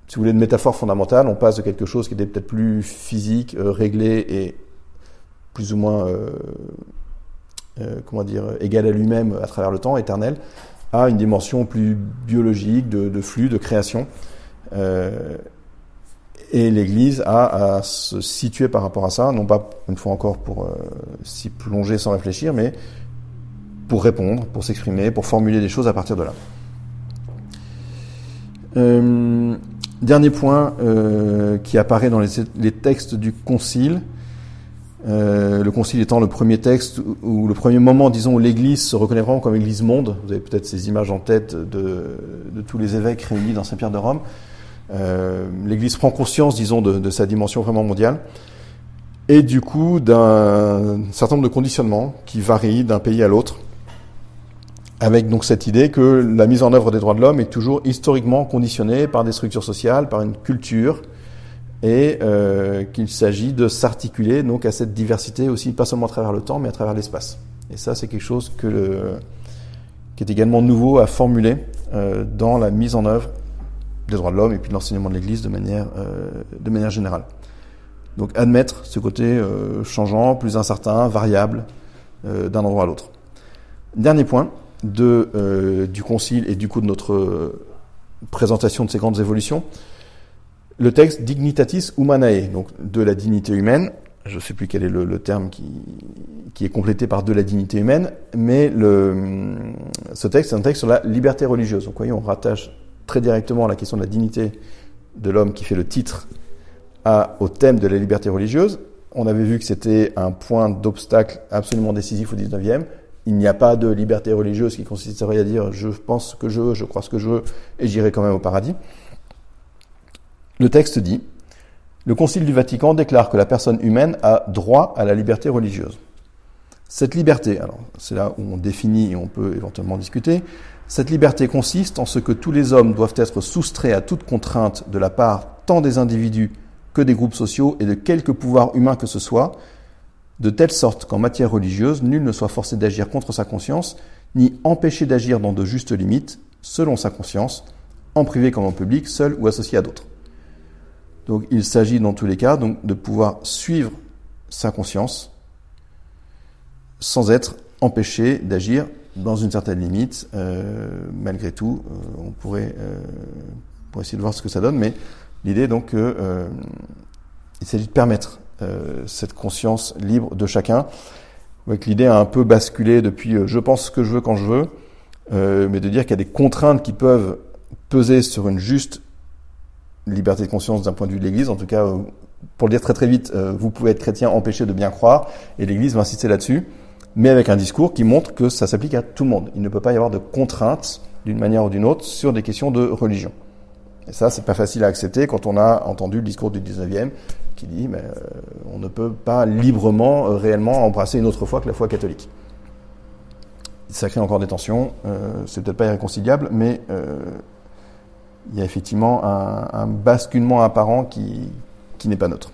si vous voulez, de métaphore fondamentale. On passe de quelque chose qui était peut-être plus physique, réglé et plus ou moins euh, comment dire, égal à lui-même à travers le temps, éternel, à une dimension plus biologique, de, flux, de création. Et l'Église a à se situer par rapport à ça, non pas une fois encore pour euh, s'y plonger sans réfléchir, mais pour répondre, pour s'exprimer, pour formuler des choses à partir de là. Euh, dernier point euh, qui apparaît dans les, textes du Concile, le Concile étant le premier texte ou le premier moment, disons, où l'Église se reconnaît vraiment comme Église monde. Vous avez peut-être ces images en tête de tous les évêques réunis dans Saint-Pierre de Rome. Euh, L'Église prend conscience, disons, de, sa dimension vraiment mondiale, et du coup d'un certain nombre de conditionnements qui varient d'un pays à l'autre, avec donc cette idée que la mise en œuvre des droits de l'homme est toujours historiquement conditionnée par des structures sociales, par une culture, et euh, qu'il s'agit de s'articuler donc à cette diversité aussi, pas seulement à travers le temps, mais à travers l'espace. Et ça, c'est quelque chose qui est également nouveau à formuler euh, dans la mise en œuvre des droits de l'homme et puis de l'enseignement de l'Église de manière, euh, de manière générale. Donc admettre ce côté euh, changeant, plus incertain, variable euh, d'un endroit à l'autre. Dernier point de, du Concile et du coup de notre présentation de ces grandes évolutions, le texte Dignitatis Humanae, donc de la dignité humaine. Je ne sais plus quel est le, terme qui, qui est complété par de la dignité humaine, mais le, ce texte c'est un texte sur la liberté religieuse. Donc, voyez, on rattache très directement la question de la dignité de l'homme qui fait le titre au thème de la liberté religieuse. On avait vu que c'était un point d'obstacle absolument décisif au 19e. Il n'y a pas de liberté religieuse qui consisterait à dire je pense ce que je veux, je crois ce que je veux et j'irai quand même au paradis. Le texte dit Le Concile du Vatican déclare que la personne humaine a droit à la liberté religieuse. Cette liberté, alors c'est là où on définit et on peut éventuellement discuter, cette liberté consiste en ce que tous les hommes doivent être soustraits à toute contrainte de la part tant des individus que des groupes sociaux et de quelque pouvoir humain que ce soit, de telle sorte qu'en matière religieuse, nul ne soit forcé d'agir contre sa conscience, ni empêché d'agir dans de justes limites, selon sa conscience, en privé comme en public, seul ou associé à d'autres. Donc il s'agit dans tous les cas donc, de pouvoir suivre sa conscience sans être empêché d'agir dans une certaine limite, euh, malgré tout, euh, on pourrait euh, pour essayer de voir ce que ça donne, mais l'idée donc qu'il euh, s'agit de permettre euh, cette conscience libre de chacun, avec l'idée a un peu basculé depuis je pense ce que je veux quand je veux, mais de dire qu'il y a des contraintes qui peuvent peser sur une juste liberté de conscience d'un point de vue de l'Église, en tout cas, pour le dire très très vite, vous pouvez être chrétien empêché de bien croire, et l'Église va insister là-dessus mais avec un discours qui montre que ça s'applique à tout le monde. Il ne peut pas y avoir de contraintes d'une manière ou d'une autre sur des questions de religion. Et ça, c'est pas facile à accepter quand on a entendu le discours du 19e qui dit mais euh, on ne peut pas librement, euh, réellement embrasser une autre foi que la foi catholique. Ça crée encore des tensions, euh, c'est peut-être pas irréconciliable, mais euh, il y a effectivement un, un basculement apparent qui, qui n'est pas neutre.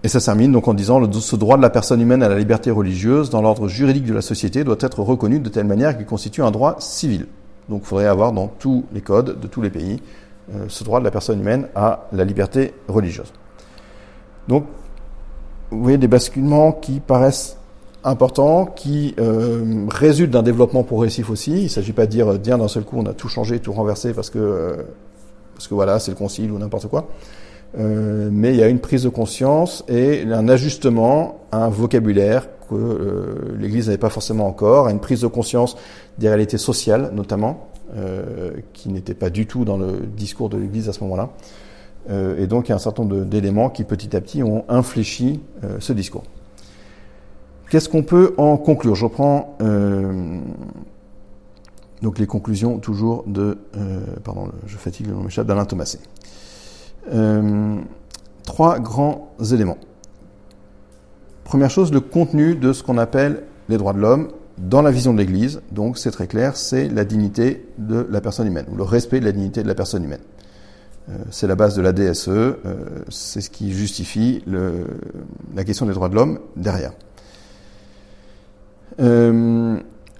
Euh, et ça termine donc en disant ce droit de la personne humaine à la liberté religieuse dans l'ordre juridique de la société doit être reconnu de telle manière qu'il constitue un droit civil. Donc il faudrait avoir dans tous les codes de tous les pays euh, ce droit de la personne humaine à la liberté religieuse. Donc vous voyez des basculements qui paraissent importants, qui euh, résultent d'un développement progressif aussi. Il ne s'agit pas de dire, tiens, d'un seul coup, on a tout changé, tout renversé parce que, euh, parce que voilà, c'est le concile ou n'importe quoi. Euh, mais il y a une prise de conscience et un ajustement à un vocabulaire que euh, l'Église n'avait pas forcément encore, à une prise de conscience des réalités sociales notamment, euh, qui n'étaient pas du tout dans le discours de l'Église à ce moment-là. Euh, et donc il y a un certain nombre d'éléments qui petit à petit ont infléchi ce discours. Qu'est-ce qu'on peut en conclure? Je reprends donc les conclusions toujours de, pardon, je fatigue le nom d'Alain Thomasé. Euh, trois grands éléments. Première chose, le contenu de ce qu'on appelle les droits de l'homme dans la vision de l'Église. Donc c'est très clair, c'est la dignité de la personne humaine, ou le respect de la dignité de la personne humaine. Euh, c'est la base de la DSE, euh, c'est ce qui justifie la question des droits de l'homme derrière.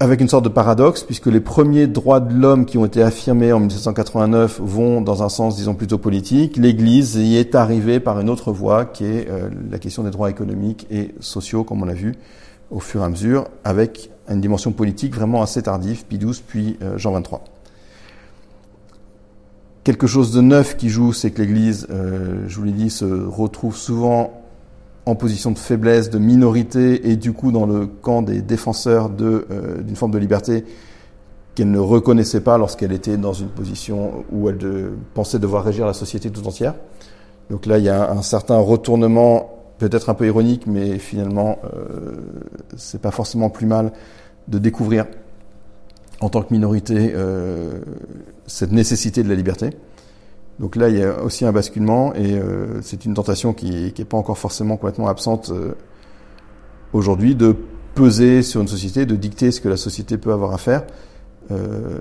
Avec une sorte de paradoxe, puisque les premiers droits de l'homme qui ont été affirmés en 1789 vont dans un sens, disons, plutôt politique. L'Église y est arrivée par une autre voie, qui est euh, la question des droits économiques et sociaux, comme on l'a vu au fur et à mesure, avec une dimension politique vraiment assez tardive, Pie XII puis euh, Jean XXIII. Quelque chose de neuf qui joue, c'est que l'Église, euh, je vous l'ai dit, se retrouve souvent en position de faiblesse, de minorité, et du coup dans le camp des défenseurs euh, d'une forme de liberté qu'elle ne reconnaissait pas lorsqu'elle était dans une position où elle de, pensait devoir régir la société tout entière. Donc là, il y a un certain retournement, peut-être un peu ironique, mais finalement, euh, c'est pas forcément plus mal de découvrir en tant que minorité euh, cette nécessité de la liberté. Donc là, il y a aussi un basculement et euh, c'est une tentation qui n'est pas encore forcément complètement absente euh, aujourd'hui de peser sur une société, de dicter ce que la société peut avoir à faire euh,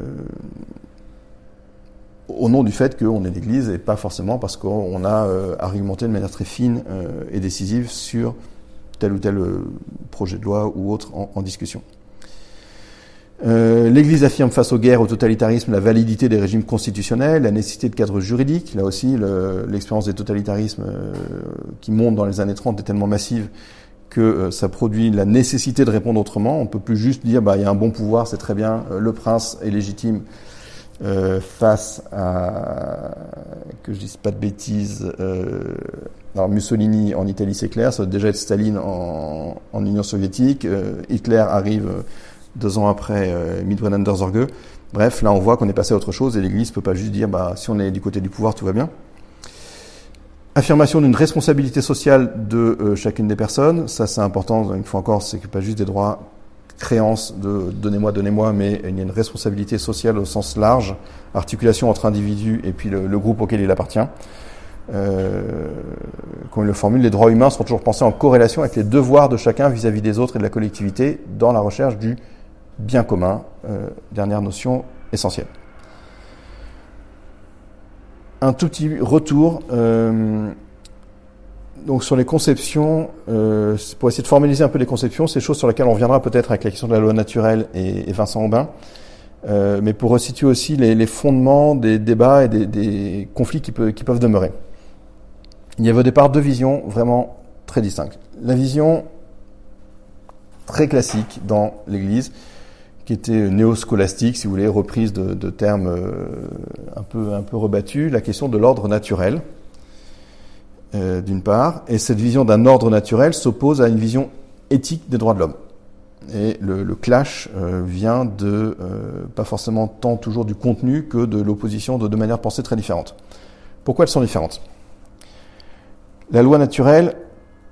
au nom du fait qu'on est l'Église et pas forcément parce qu'on a argumenté de manière très fine et décisive sur tel ou tel projet de loi ou autre en discussion. Euh, L'Église affirme face aux guerres, au totalitarisme, la validité des régimes constitutionnels, la nécessité de cadres juridiques. Là aussi, l'expérience des totalitarismes euh, qui monte dans les années 30 est tellement massive que euh, ça produit la nécessité de répondre autrement. On peut plus juste dire, bah, il y a un bon pouvoir, c'est très bien, le prince est légitime face à, que je dise pas de bêtises, alors Mussolini en Italie c'est clair, ça doit déjà être Staline en Union soviétique, Hitler arrive deux ans après euh, Midway Bref, là on voit qu'on est passé à autre chose et l'Église ne peut pas juste dire bah, si on est du côté du pouvoir, tout va bien. Affirmation d'une responsabilité sociale de euh, chacune des personnes, ça c'est important, une fois encore, c'est pas juste des droits créances de donnez-moi, donnez-moi, mais il y a une responsabilité sociale au sens large, articulation entre individus et puis le, groupe auquel il appartient. Euh, comme il le formule, les droits humains sont toujours pensés en corrélation avec les devoirs de chacun vis à -vis des autres et de la collectivité dans la recherche du bien commun, euh, dernière notion essentielle. Un tout petit retour euh, donc sur les conceptions, euh, pour essayer de formaliser un peu les conceptions, c'est choses sur lesquelles on reviendra peut-être avec la question de la loi naturelle et, Vincent Aubin, mais pour resituer aussi les, fondements des débats et des, conflits qui, qui peuvent demeurer. Il y avait au départ deux visions vraiment très distinctes. La vision très classique dans l'Église, qui était néo-scolastique, si vous voulez, reprise de, termes euh, un, peu, un peu rebattus, la question de l'ordre naturel, euh, d'une part, et cette vision d'un ordre naturel s'oppose à une vision éthique des droits de l'homme. Et le, clash euh, vient de, pas forcément tant toujours du contenu que de l'opposition de deux manières de penser très différentes. Pourquoi elles sont différentes? La loi naturelle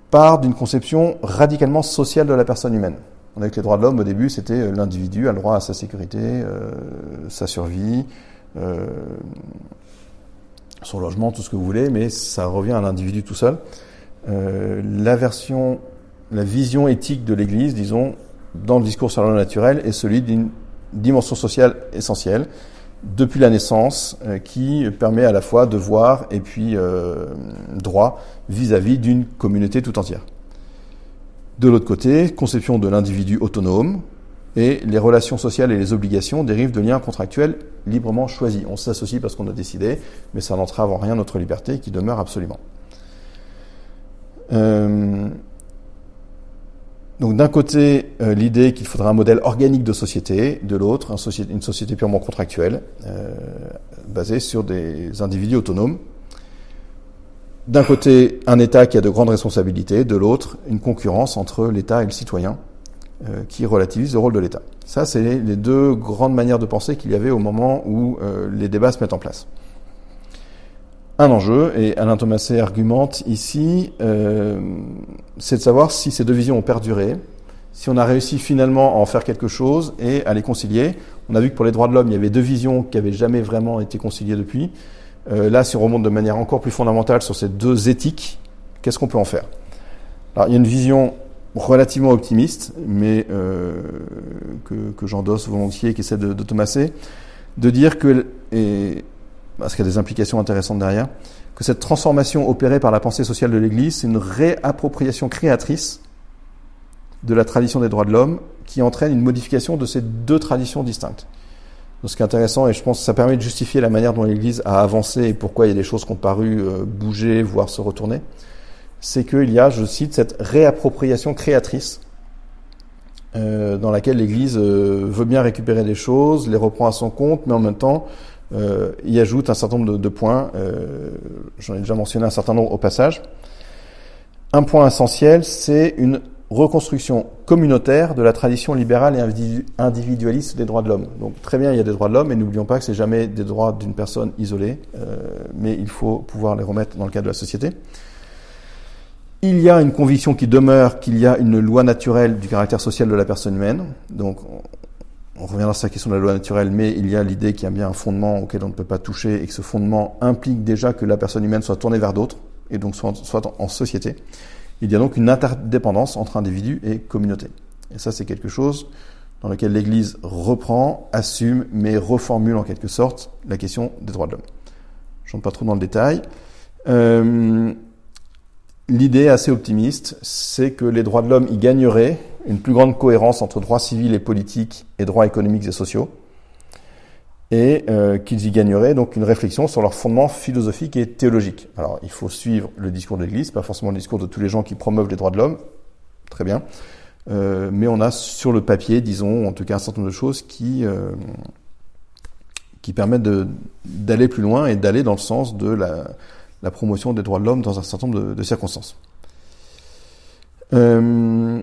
part d'une conception radicalement sociale de la personne humaine. On a que les droits de l'homme, au début, c'était euh, l'individu a le droit à sa sécurité, euh, sa survie, euh, son logement, tout ce que vous voulez, mais ça revient à l'individu tout seul. la version, la vision éthique de l'Église, disons, dans le discours sur la loi naturelle, est celui d'une dimension sociale essentielle depuis la naissance, qui permet à la fois devoir et puis droit vis-à-vis d'une communauté tout entière. De l'autre côté, conception de l'individu autonome, et les relations sociales et les obligations dérivent de liens contractuels librement choisis. On s'associe parce qu'on a décidé, mais ça n'entrave en rien notre liberté qui demeure absolument. Euh, donc d'un côté, euh, l'idée qu'il faudra un modèle organique de société, de l'autre, une société purement contractuelle, euh, basée sur des individus autonomes d'un côté un État qui a de grandes responsabilités, de l'autre une concurrence entre l'État et le citoyen euh, qui relativise le rôle de l'État. Ça, c'est les, deux grandes manières de penser qu'il y avait au moment où euh, les débats se mettent en place. Un enjeu, et Alain Thomaset argumente ici, euh, c'est de savoir si ces deux visions ont perduré, si on a réussi finalement à en faire quelque chose et à les concilier. On a vu que pour les droits de l'homme, il y avait deux visions qui n'avaient jamais vraiment été conciliées depuis. Euh, là, si on remonte de manière encore plus fondamentale sur ces deux éthiques, qu'est-ce qu'on peut en faire? Il y a une vision relativement optimiste, mais euh, que, que j'endosse volontiers, qui essaie de, de Thomasser, de dire que, et, parce qu'il y a des implications intéressantes derrière, que cette transformation opérée par la pensée sociale de l'Église, c'est une réappropriation créatrice de la tradition des droits de l'homme qui entraîne une modification de ces deux traditions distinctes. Donc, ce qui est intéressant, et je pense que ça permet de justifier la manière dont l'Église a avancé et pourquoi il y a des choses qui ont paru euh, bouger, voire se retourner, c'est qu'il y a, je cite, cette réappropriation créatrice euh, dans laquelle l'Église euh, veut bien récupérer des choses, les reprend à son compte, mais en même temps euh, y ajoute un certain nombre de, de points. J'en ai déjà mentionné un certain nombre au passage. Un point essentiel, c'est une reconstruction communautaire de la tradition libérale et individualiste des droits de l'homme. Donc très bien, il y a des droits de l'homme, mais n'oublions pas que c'est jamais des droits d'une personne isolée, euh, mais il faut pouvoir les remettre dans le cadre de la société. Il y a une conviction qui demeure qu'il y a une loi naturelle du caractère social de la personne humaine. Donc on reviendra sur la question de la loi naturelle, mais il y a l'idée qu'il y a bien un fondement auquel on ne peut pas toucher et que ce fondement implique déjà que la personne humaine soit tournée vers d'autres et donc soit en société. Il y a donc une interdépendance entre individus et communauté. Et ça, c'est quelque chose dans lequel l'Église reprend, assume, mais reformule en quelque sorte la question des droits de l'homme. Je rentre pas trop dans le détail. Euh, L'idée assez optimiste, c'est que les droits de l'homme y gagneraient une plus grande cohérence entre droits civils et politiques et droits économiques et sociaux et euh, qu'ils y gagneraient donc une réflexion sur leur fondement philosophique et théologique. Alors, il faut suivre le discours de l'Église, pas forcément le discours de tous les gens qui promeuvent les droits de l'homme, très bien, euh, mais on a sur le papier, disons, en tout cas un certain nombre de choses qui euh, qui permettent d'aller plus loin et d'aller dans le sens de la, promotion des droits de l'homme dans un certain nombre de, de circonstances. Euh,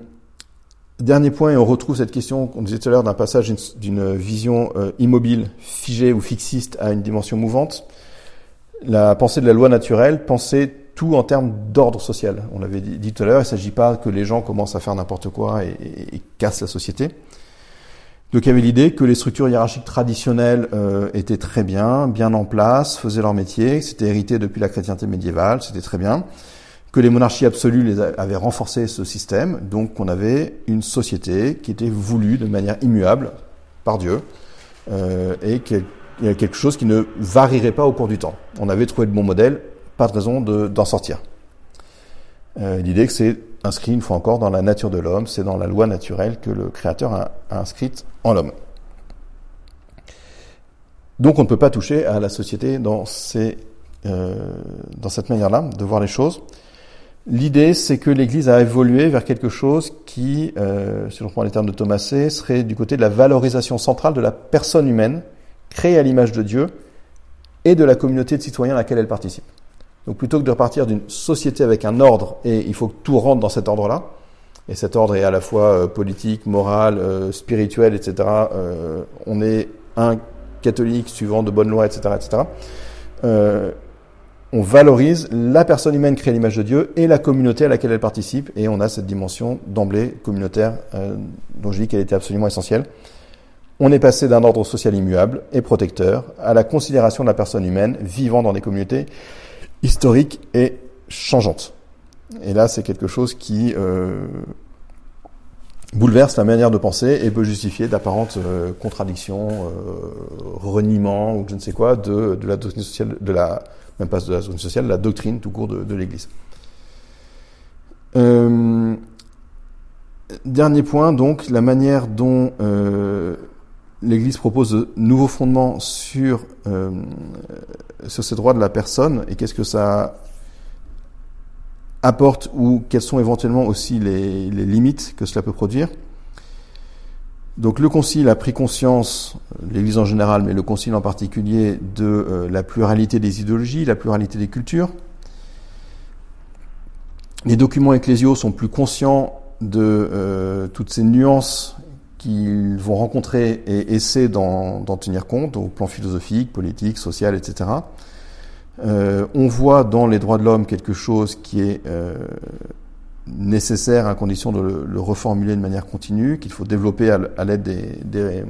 Dernier point, et on retrouve cette question qu'on disait tout à l'heure d'un passage d'une vision euh, immobile, figée ou fixiste à une dimension mouvante. La pensée de la loi naturelle, penser tout en termes d'ordre social. On l'avait dit, tout à l'heure, il ne s'agit pas que les gens commencent à faire n'importe quoi et, et, cassent la société. Donc il y avait l'idée que les structures hiérarchiques traditionnelles euh, étaient très bien, bien en place, faisaient leur métier, c'était hérité depuis la chrétienté médiévale, c'était très bien que les monarchies absolues les avaient renforcé ce système, donc qu'on avait une société qui était voulue de manière immuable par Dieu, euh, et qu'il y quelque chose qui ne varierait pas au cours du temps. On avait trouvé le bon modèle, pas de raison d'en sortir. Euh, L'idée que c'est inscrit une fois encore dans la nature de l'homme, c'est dans la loi naturelle que le Créateur a, a inscrite en l'homme. Donc on ne peut pas toucher à la société dans, ces, euh, dans cette manière-là de voir les choses. L'idée, c'est que l'Église a évolué vers quelque chose qui, euh, si on reprend les termes de Thomas C., serait du côté de la valorisation centrale de la personne humaine, créée à l'image de Dieu, et de la communauté de citoyens à laquelle elle participe. Donc plutôt que de repartir d'une société avec un ordre, et il faut que tout rentre dans cet ordre-là, et cet ordre est à la fois euh, politique, moral, euh, spirituel, etc., euh, on est un catholique suivant de bonnes lois, etc., etc., on valorise la personne humaine créée à l'image de Dieu et la communauté à laquelle elle participe, et on a cette dimension d'emblée communautaire euh, dont je dis qu'elle était absolument essentielle. On est passé d'un ordre social immuable et protecteur à la considération de la personne humaine vivant dans des communautés historiques et changeantes. Et là, c'est quelque chose qui euh, bouleverse la manière de penser et peut justifier d'apparentes euh, contradictions, euh, reniements ou je ne sais quoi de, de la doctrine sociale, de la même pas de la zone sociale, la doctrine tout court de, l'Église. Euh, dernier point, donc, la manière dont euh, l'Église propose de nouveaux fondements sur, euh, sur ces droits de la personne et qu'est-ce que ça apporte ou quelles sont éventuellement aussi les limites que cela peut produire. Donc le Concile a pris conscience, l'Église en général, mais le Concile en particulier, de euh, la pluralité des idéologies, la pluralité des cultures. Les documents ecclésiaux sont plus conscients de euh, toutes ces nuances qu'ils vont rencontrer et essaient d'en tenir compte au plan philosophique, politique, social, etc. Euh, on voit dans les droits de l'homme quelque chose qui est nécessaire à condition de le, reformuler de manière continue, qu'il faut développer à, l'aide des,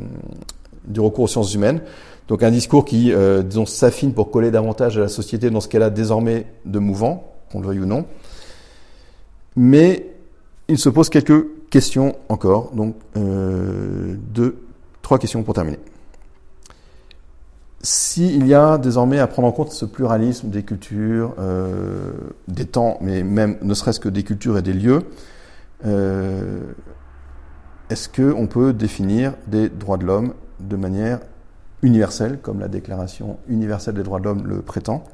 du recours aux sciences humaines. Donc un discours qui, euh, disons, s'affine pour coller davantage à la société dans ce qu'elle a désormais de mouvant, qu'on le veuille ou non. Mais il se pose quelques questions encore, donc euh, deux, trois questions pour terminer s'il y a désormais à prendre en compte ce pluralisme des cultures, euh, des temps, mais même ne serait-ce que des cultures et des lieux, euh, est-ce qu'on peut définir des droits de l'homme de manière universelle, comme la Déclaration universelle des droits de l'homme le prétend?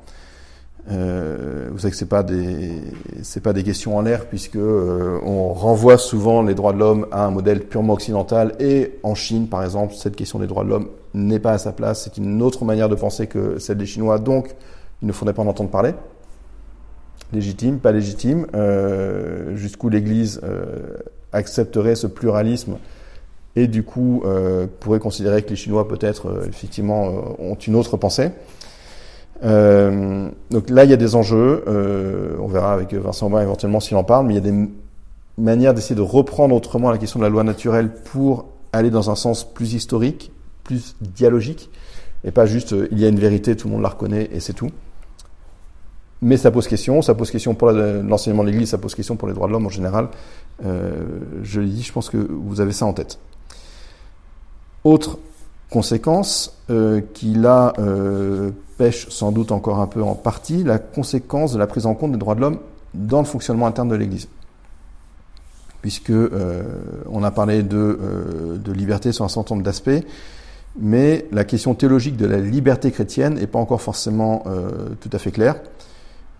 Euh, vous savez que c'est pas des c'est pas des questions en l'air puisque euh, on renvoie souvent les droits de l'homme à un modèle purement occidental et en Chine par exemple cette question des droits de l'homme n'est pas à sa place c'est une autre manière de penser que celle des Chinois donc il ne faudrait pas en entendre parler légitime, pas légitime, jusqu'où l'Église accepterait ce pluralisme et du coup pourrait considérer que les Chinois peut-être effectivement ont une autre pensée. Donc là, il y a des enjeux. on verra avec Vincent Aubin éventuellement s'il en parle, mais il y a des manières d'essayer de reprendre autrement la question de la loi naturelle pour aller dans un sens plus historique, plus dialogique, et pas juste euh, il y a une vérité, tout le monde la reconnaît et c'est tout. Mais ça pose question, ça pose question pour l'enseignement de l'Église, ça pose question pour les droits de l'homme en général. Euh, je l'ai dit, je pense que vous avez ça en tête. Autre conséquence euh, qui là euh, pêche sans doute encore un peu en partie, la conséquence de la prise en compte des droits de l'homme dans le fonctionnement interne de l'Église puisque euh, on a parlé de, euh, de, liberté sur un certain nombre d'aspects, mais la question théologique de la liberté chrétienne n'est pas encore forcément euh, tout à fait claire.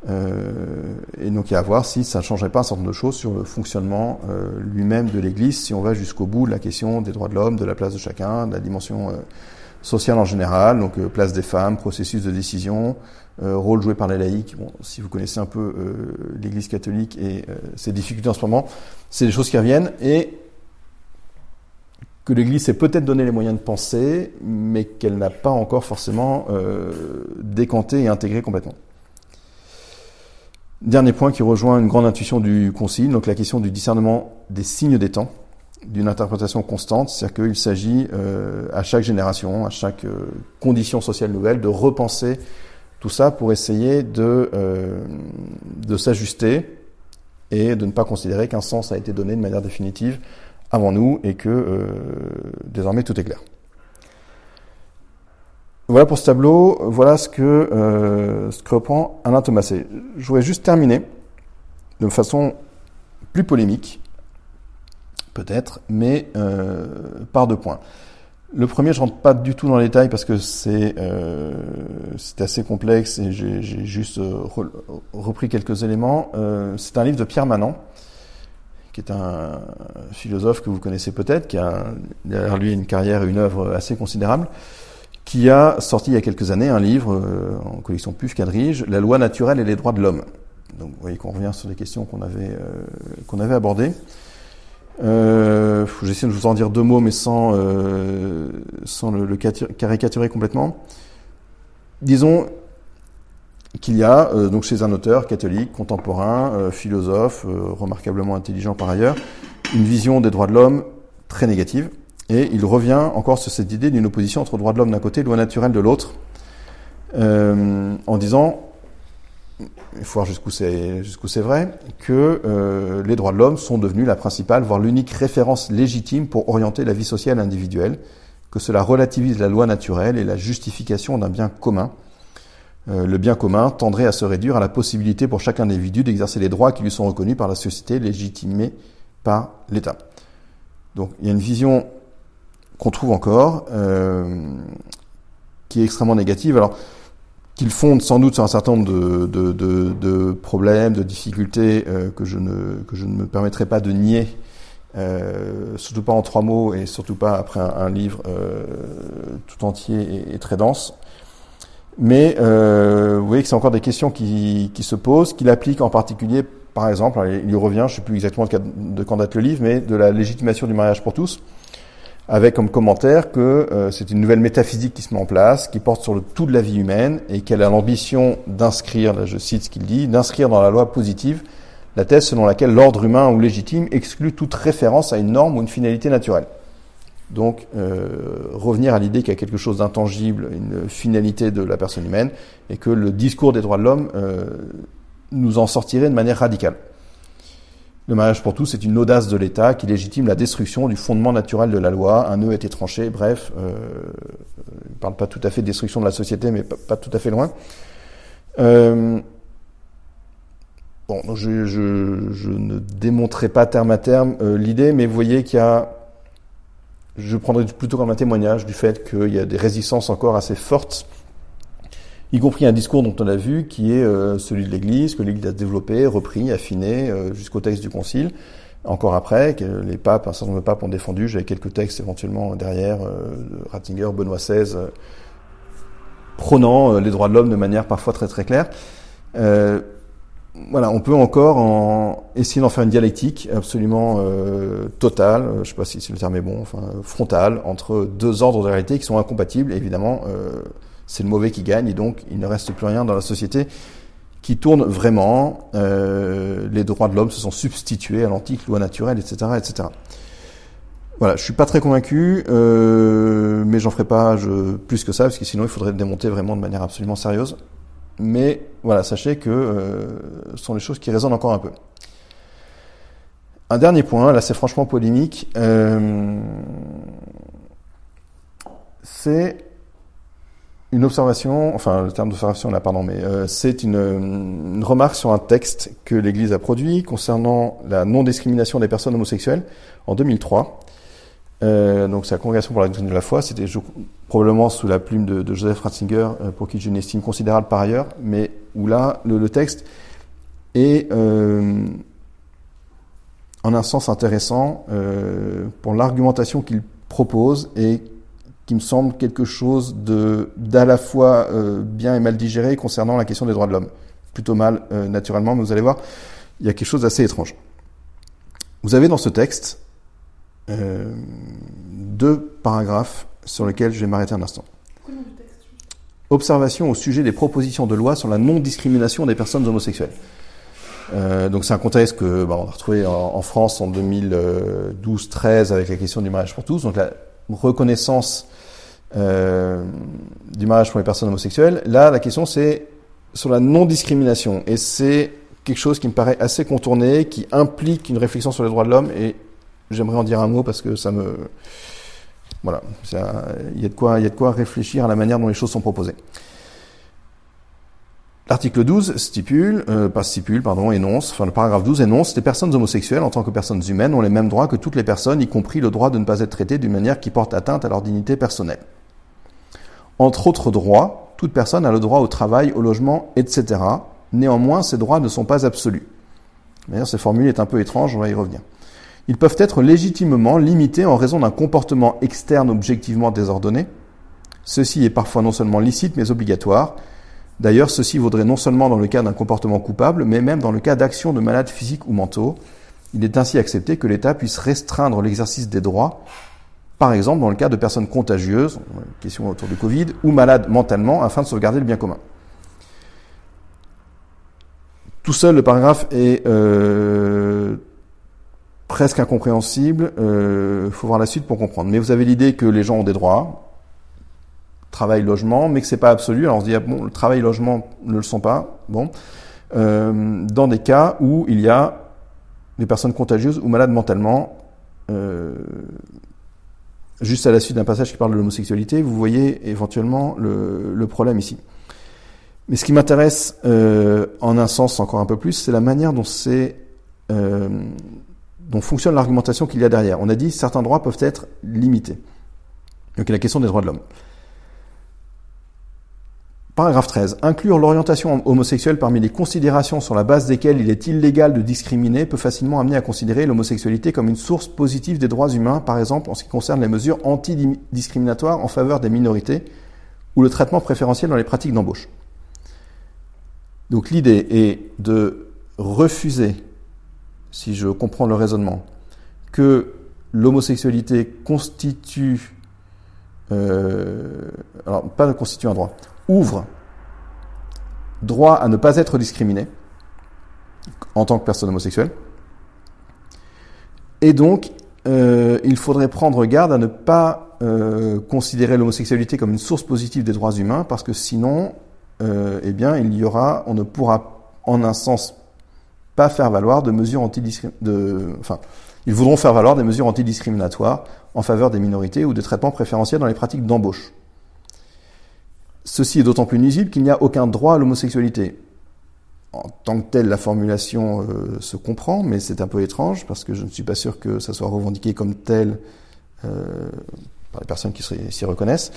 Et donc il y a à voir si ça ne changerait pas un certain nombre de choses sur le fonctionnement lui-même de l'Église, si on va jusqu'au bout de la question des droits de l'homme, de la place de chacun, de la dimension sociale en général, donc place des femmes, processus de décision, euh, rôle joué par les laïcs. Bon, si vous connaissez un peu euh, l'Église catholique et euh, ses difficultés en ce moment, c'est des choses qui reviennent et que l'Église s'est peut-être donné les moyens de penser, mais qu'elle n'a pas encore forcément décanté et intégré complètement. Dernier point qui rejoint une grande intuition du Concile, donc la question du discernement des signes des temps, d'une interprétation constante, c'est-à-dire qu'il s'agit à chaque génération, à chaque condition sociale nouvelle, de repenser tout ça pour essayer de, euh, de s'ajuster et de ne pas considérer qu'un sens a été donné de manière définitive avant nous et que euh, désormais tout est clair. Voilà pour ce tableau, voilà ce que, euh, ce reprend Alain Thomasé. Je voudrais juste terminer de façon plus polémique, peut-être, mais euh, par deux points. Le premier, je rentre pas du tout dans les détails parce que c'est euh, assez complexe et j'ai juste euh, repris quelques éléments. C'est un livre de Pierre Manant, qui est un philosophe que vous connaissez peut-être, qui a derrière lui une carrière et une œuvre assez considérable, qui a sorti il y a quelques années un livre euh, en collection Puf Quadrige, La loi naturelle et les droits de l'homme. Donc vous voyez qu'on revient sur les questions qu'on avait, euh, qu'on avait abordées. Euh, J'essaie de vous en dire deux mots, mais sans, euh, sans le, caricaturer complètement. Disons qu'il y a euh, donc chez un auteur catholique, contemporain, euh, philosophe, remarquablement intelligent par ailleurs, une vision des droits de l'homme très négative. Et il revient encore sur cette idée d'une opposition entre droits de l'homme d'un côté et loi naturelle de l'autre, en disant il faut voir jusqu'où c'est c'est vrai, que euh, les droits de l'homme sont devenus la principale, voire l'unique référence légitime pour orienter la vie sociale individuelle, que cela relativise la loi naturelle et la justification d'un bien commun. Euh, le bien commun tendrait à se réduire à la possibilité pour chaque individu d'exercer les droits qui lui sont reconnus par la société, légitimés par l'État. Donc il y a une vision qu'on trouve encore, euh, qui est extrêmement négative. Alors qu'il fonde sans doute sur un certain nombre de, de, de, de problèmes, de difficultés euh, que, je ne, que je ne me permettrai pas de nier, euh, surtout pas en trois mots et surtout pas après un, livre euh, tout entier et, très dense. Mais euh, vous voyez que c'est encore des questions qui, qui se posent, qu'il applique en particulier, par exemple, il y revient, je ne sais plus exactement de quand date le livre, mais de la légitimation du mariage pour tous avec comme commentaire que euh, c'est une nouvelle métaphysique qui se met en place, qui porte sur le tout de la vie humaine et qu'elle a l'ambition d'inscrire, là je cite ce qu'il dit, d'inscrire dans la loi positive la thèse selon laquelle l'ordre humain ou légitime exclut toute référence à une norme ou une finalité naturelle. Donc euh, revenir à l'idée qu'il y a quelque chose d'intangible, une finalité de la personne humaine, et que le discours des droits de l'homme euh, nous en sortirait de manière radicale. Le mariage pour tous c'est une audace de l'État qui légitime la destruction du fondement naturel de la loi. Un nœud a été tranché, bref, euh, ne parle pas tout à fait de destruction de la société, mais pas, tout à fait loin. Euh, bon, je, je, je, ne démontrerai pas terme à terme euh, l'idée, mais vous voyez qu'il y a, je prendrai plutôt comme un témoignage du fait qu'il y a des résistances encore assez fortes y compris un discours dont on a vu qui est euh, celui de l'Église, que l'Église a développé, repris, affiné euh, jusqu'au texte du Concile. Encore après, que les papes, un certain nombre de papes ont défendu, j'avais quelques textes éventuellement derrière, euh, Ratzinger, Benoît XVI, prônant les droits de l'homme de manière parfois très très claire. voilà, on peut encore en essayer d'en faire une dialectique absolument euh, totale, je sais pas si, le terme est bon, enfin frontale, entre deux ordres de réalité qui sont incompatibles. Évidemment, c'est le mauvais qui gagne, et donc il ne reste plus rien dans la société qui tourne vraiment. Euh, les droits de l'homme se sont substitués à l'antique loi naturelle, etc., etc. Voilà, je suis pas très convaincu, euh, mais j'en ferai pas plus que ça, parce que sinon il faudrait le démonter vraiment de manière absolument sérieuse. Mais voilà, sachez que euh, ce sont les choses qui résonnent encore un peu. Un dernier point, là c'est franchement polémique, euh, c'est une observation, enfin le terme d'observation là, pardon, mais euh, c'est une, une, remarque sur un texte que l'Église a produit concernant la non-discrimination des personnes homosexuelles en 2003. Euh, donc c'est la Congrégation pour la doctrine de la foi, c'était probablement sous la plume de, de Joseph Ratzinger, euh, pour qui j'ai une estime considérable par ailleurs, mais où là le, le texte est euh, en un sens intéressant euh, pour l'argumentation qu'il propose et qui me semble quelque chose de d'à la fois euh, bien et mal digéré concernant la question des droits de l'homme. Plutôt mal, euh, naturellement, mais vous allez voir, il y a quelque chose d'assez étrange. Vous avez dans ce texte euh, deux paragraphes sur lesquels je vais m'arrêter un instant. Observation au sujet des propositions de loi sur la non-discrimination des personnes homosexuelles. Euh, donc c'est un contexte que bah, on a retrouvé en, en France en 2012-13 avec la question du mariage pour tous. Donc la reconnaissance euh, du mariage pour les personnes homosexuelles. Là, la question c'est sur la non-discrimination. Et c'est quelque chose qui me paraît assez contourné, qui implique une réflexion sur les droits de l'homme. Et j'aimerais en dire un mot parce que ça me... Voilà, il, y a de quoi, il y a de quoi réfléchir à la manière dont les choses sont proposées. L'article 12 stipule, euh, pas stipule, pardon, énonce, enfin le paragraphe 12 énonce, les personnes homosexuelles en tant que personnes humaines ont les mêmes droits que toutes les personnes, y compris le droit de ne pas être traitées d'une manière qui porte atteinte à leur dignité personnelle. Entre autres droits, toute personne a le droit au travail, au logement, etc. Néanmoins, ces droits ne sont pas absolus. D'ailleurs, cette formule est un peu étrange, on va y revenir. Ils peuvent être légitimement limités en raison d'un comportement externe objectivement désordonné. Ceci est parfois non seulement licite, mais obligatoire. D'ailleurs, ceci vaudrait non seulement dans le cas d'un comportement coupable, mais même dans le cas d'actions de malades physiques ou mentaux. Il est ainsi accepté que l'État puisse restreindre l'exercice des droits par exemple dans le cas de personnes contagieuses, question autour du Covid, ou malades mentalement, afin de sauvegarder le bien commun. Tout seul, le paragraphe est euh, presque incompréhensible. Il euh, faut voir la suite pour comprendre. Mais vous avez l'idée que les gens ont des droits, travail, logement, mais que c'est pas absolu. Alors on se dit ah bon, le travail, logement ne le sont pas. Bon, euh, dans des cas où il y a des personnes contagieuses ou malades mentalement. Euh, juste à la suite d'un passage qui parle de l'homosexualité, vous voyez éventuellement le, problème ici. Mais ce qui m'intéresse euh, en un sens encore un peu plus, c'est la manière dont c'est dont fonctionne l'argumentation qu'il y a derrière. On a dit certains droits peuvent être limités. Donc la question des droits de l'homme. Paragraphe 13. Inclure l'orientation homosexuelle parmi les considérations sur la base desquelles il est illégal de discriminer peut facilement amener à considérer l'homosexualité comme une source positive des droits humains, par exemple en ce qui concerne les mesures antidiscriminatoires en faveur des minorités ou le traitement préférentiel dans les pratiques d'embauche. Donc l'idée est de refuser, si je comprends le raisonnement, que l'homosexualité constitue, euh, alors pas constitue un droit, ouvre droit à ne pas être discriminé en tant que personne homosexuelle. Et donc, euh, il faudrait prendre garde à ne pas euh, considérer l'homosexualité comme une source positive des droits humains, parce que sinon, euh, eh bien, il y aura, on ne pourra, en un sens, pas faire valoir de mesures antidiscriminatoires. Enfin, ils voudront faire valoir des mesures antidiscriminatoires en faveur des minorités ou des traitements préférentiels dans les pratiques d'embauche. Ceci est d'autant plus nuisible qu'il n'y a aucun droit à l'homosexualité. En tant que tel, la formulation euh, se comprend, mais c'est un peu étrange parce que je ne suis pas sûr que ça soit revendiqué comme tel euh, par les personnes qui s'y reconnaissent,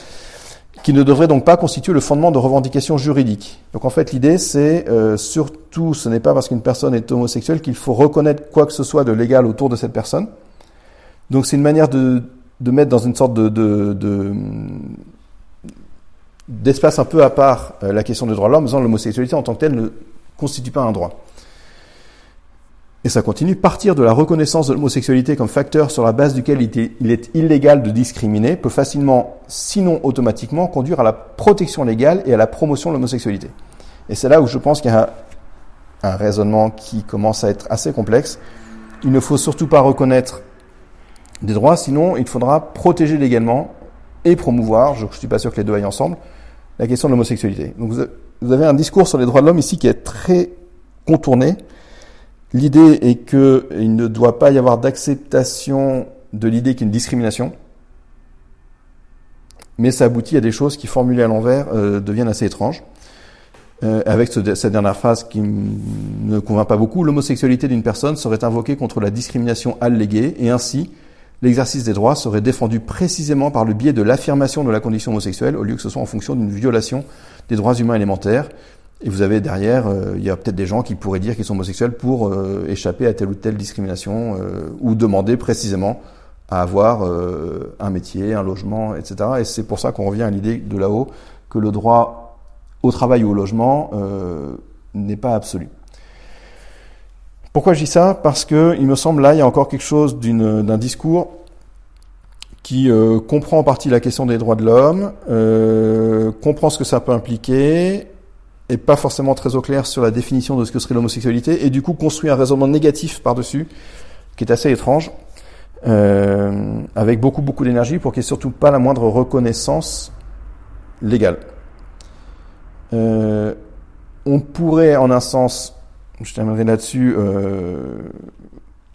qui ne devrait donc pas constituer le fondement de revendication juridique. Donc en fait, l'idée, c'est euh, surtout, ce n'est pas parce qu'une personne est homosexuelle qu'il faut reconnaître quoi que ce soit de légal autour de cette personne. Donc c'est une manière de, mettre dans une sorte de d'espace un peu à part euh, la question des droits de l'homme, en disant l'homosexualité en tant que telle ne constitue pas un droit. Et ça continue, partir de la reconnaissance de l'homosexualité comme facteur sur la base duquel il est illégal de discriminer peut facilement, sinon automatiquement, conduire à la protection légale et à la promotion de l'homosexualité. Et c'est là où je pense qu'il y a un raisonnement qui commence à être assez complexe. Il ne faut surtout pas reconnaître des droits, sinon il faudra protéger légalement et promouvoir, je ne suis pas sûr que les deux aillent ensemble, la question de l'homosexualité. Donc vous avez un discours sur les droits de l'homme ici qui est très contourné. L'idée est qu'il ne doit pas y avoir d'acceptation de l'idée qu'il y a une discrimination, mais ça aboutit à des choses qui, formulées à l'envers, euh, deviennent assez étranges. Euh, avec cette dernière phrase qui ne convainc pas beaucoup, l'homosexualité d'une personne serait invoquée contre la discrimination alléguée, et ainsi, l'exercice des droits serait défendu précisément par le biais de l'affirmation de la condition homosexuelle, au lieu que ce soit en fonction d'une violation des droits humains élémentaires. Et vous avez derrière, euh, il y a peut-être des gens qui pourraient dire qu'ils sont homosexuels pour euh, échapper à telle ou telle discrimination, euh, ou demander précisément à avoir un métier, un logement, etc. Et c'est pour ça qu'on revient à l'idée de là-haut que le droit au travail ou au logement n'est pas absolu. Pourquoi je dis ça? Parce que il me semble là, il y a encore quelque chose d'un discours qui euh, comprend en partie la question des droits de l'homme, euh, comprend ce que ça peut impliquer, et pas forcément très au clair sur la définition de ce que serait l'homosexualité, et du coup construit un raisonnement négatif par-dessus, qui est assez étrange, euh, avec beaucoup beaucoup d'énergie pour qu'il n'y ait surtout pas la moindre reconnaissance légale. On pourrait en un sens je terminerai là-dessus, euh,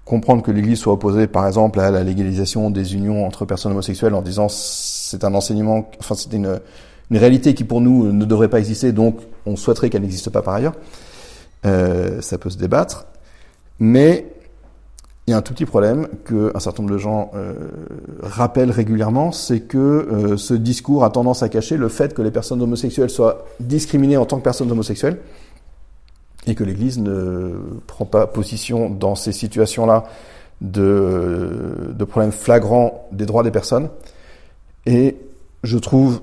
comprendre que l'Église soit opposée, par exemple, à la légalisation des unions entre personnes homosexuelles en disant c'est un enseignement, enfin c'est une, réalité qui pour nous ne devrait pas exister, donc on souhaiterait qu'elle n'existe pas par ailleurs. Euh, ça peut se débattre, mais il y a un tout petit problème que un certain nombre de gens euh, rappellent régulièrement, c'est que euh, ce discours a tendance à cacher le fait que les personnes homosexuelles soient discriminées en tant que personnes homosexuelles et que l'Église ne prend pas position dans ces situations-là de, problèmes flagrants des droits des personnes. Et je trouve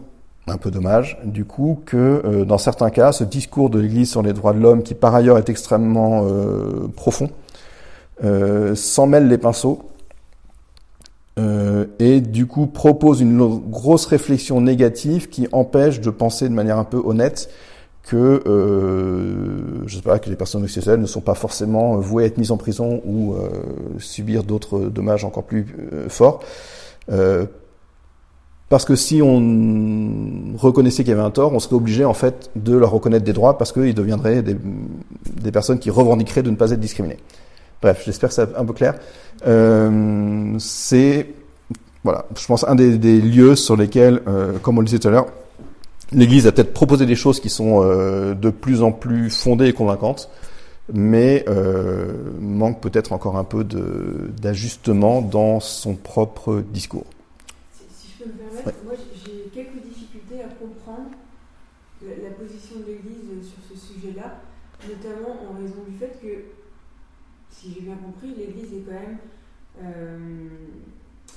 un peu dommage, du coup, que euh, dans certains cas, ce discours de l'Église sur les droits de l'homme, qui par ailleurs est extrêmement euh, profond, euh, s'en mêle les pinceaux et du coup propose une grosse réflexion négative qui empêche de penser de manière un peu honnête que euh, je sais pas que les personnes homosexuelles ne sont pas forcément vouées à être mises en prison ou euh, subir d'autres dommages encore plus euh, forts. Euh, parce que si on reconnaissait qu'il y avait un tort, on serait obligé en fait de leur reconnaître des droits parce qu'ils deviendraient des, des, personnes qui revendiqueraient de ne pas être discriminées. Bref, j'espère que c'est un peu clair. Euh, c'est voilà, je pense un des, des lieux sur lesquels, comme on le disait tout à l'heure, L'Église a peut-être proposé des choses qui sont euh, de plus en plus fondées et convaincantes, mais euh, manque peut-être encore un peu d'ajustement dans son propre discours. Si, je peux me permettre, moi j'ai quelques difficultés à comprendre la, position de l'Église sur ce sujet-là, notamment en raison du fait que, si j'ai bien compris, l'Église est quand même euh,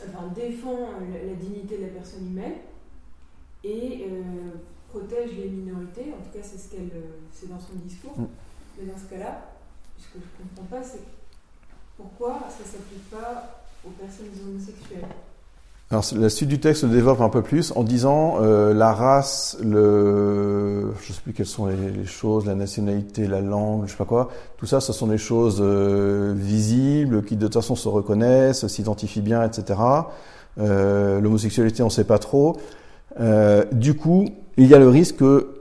enfin, défend la, la dignité de la personne humaine et euh, protège les minorités. En tout cas, c'est ce qu'elle, euh, c'est dans son discours. Mm. Mais dans ce cas-là, ce que je ne comprends pas, c'est pourquoi ça ne s'applique pas aux personnes homosexuelles. Alors la suite du texte se développe un peu plus en disant euh, la race, le, je sais plus quelles sont les, choses, la nationalité, la langue, je sais pas quoi. Tout ça, ce sont des choses euh, visibles qui de toute façon se reconnaissent, s'identifient bien, etc. Euh, L'homosexualité, on ne sait pas trop. Euh, du coup, il y a le risque que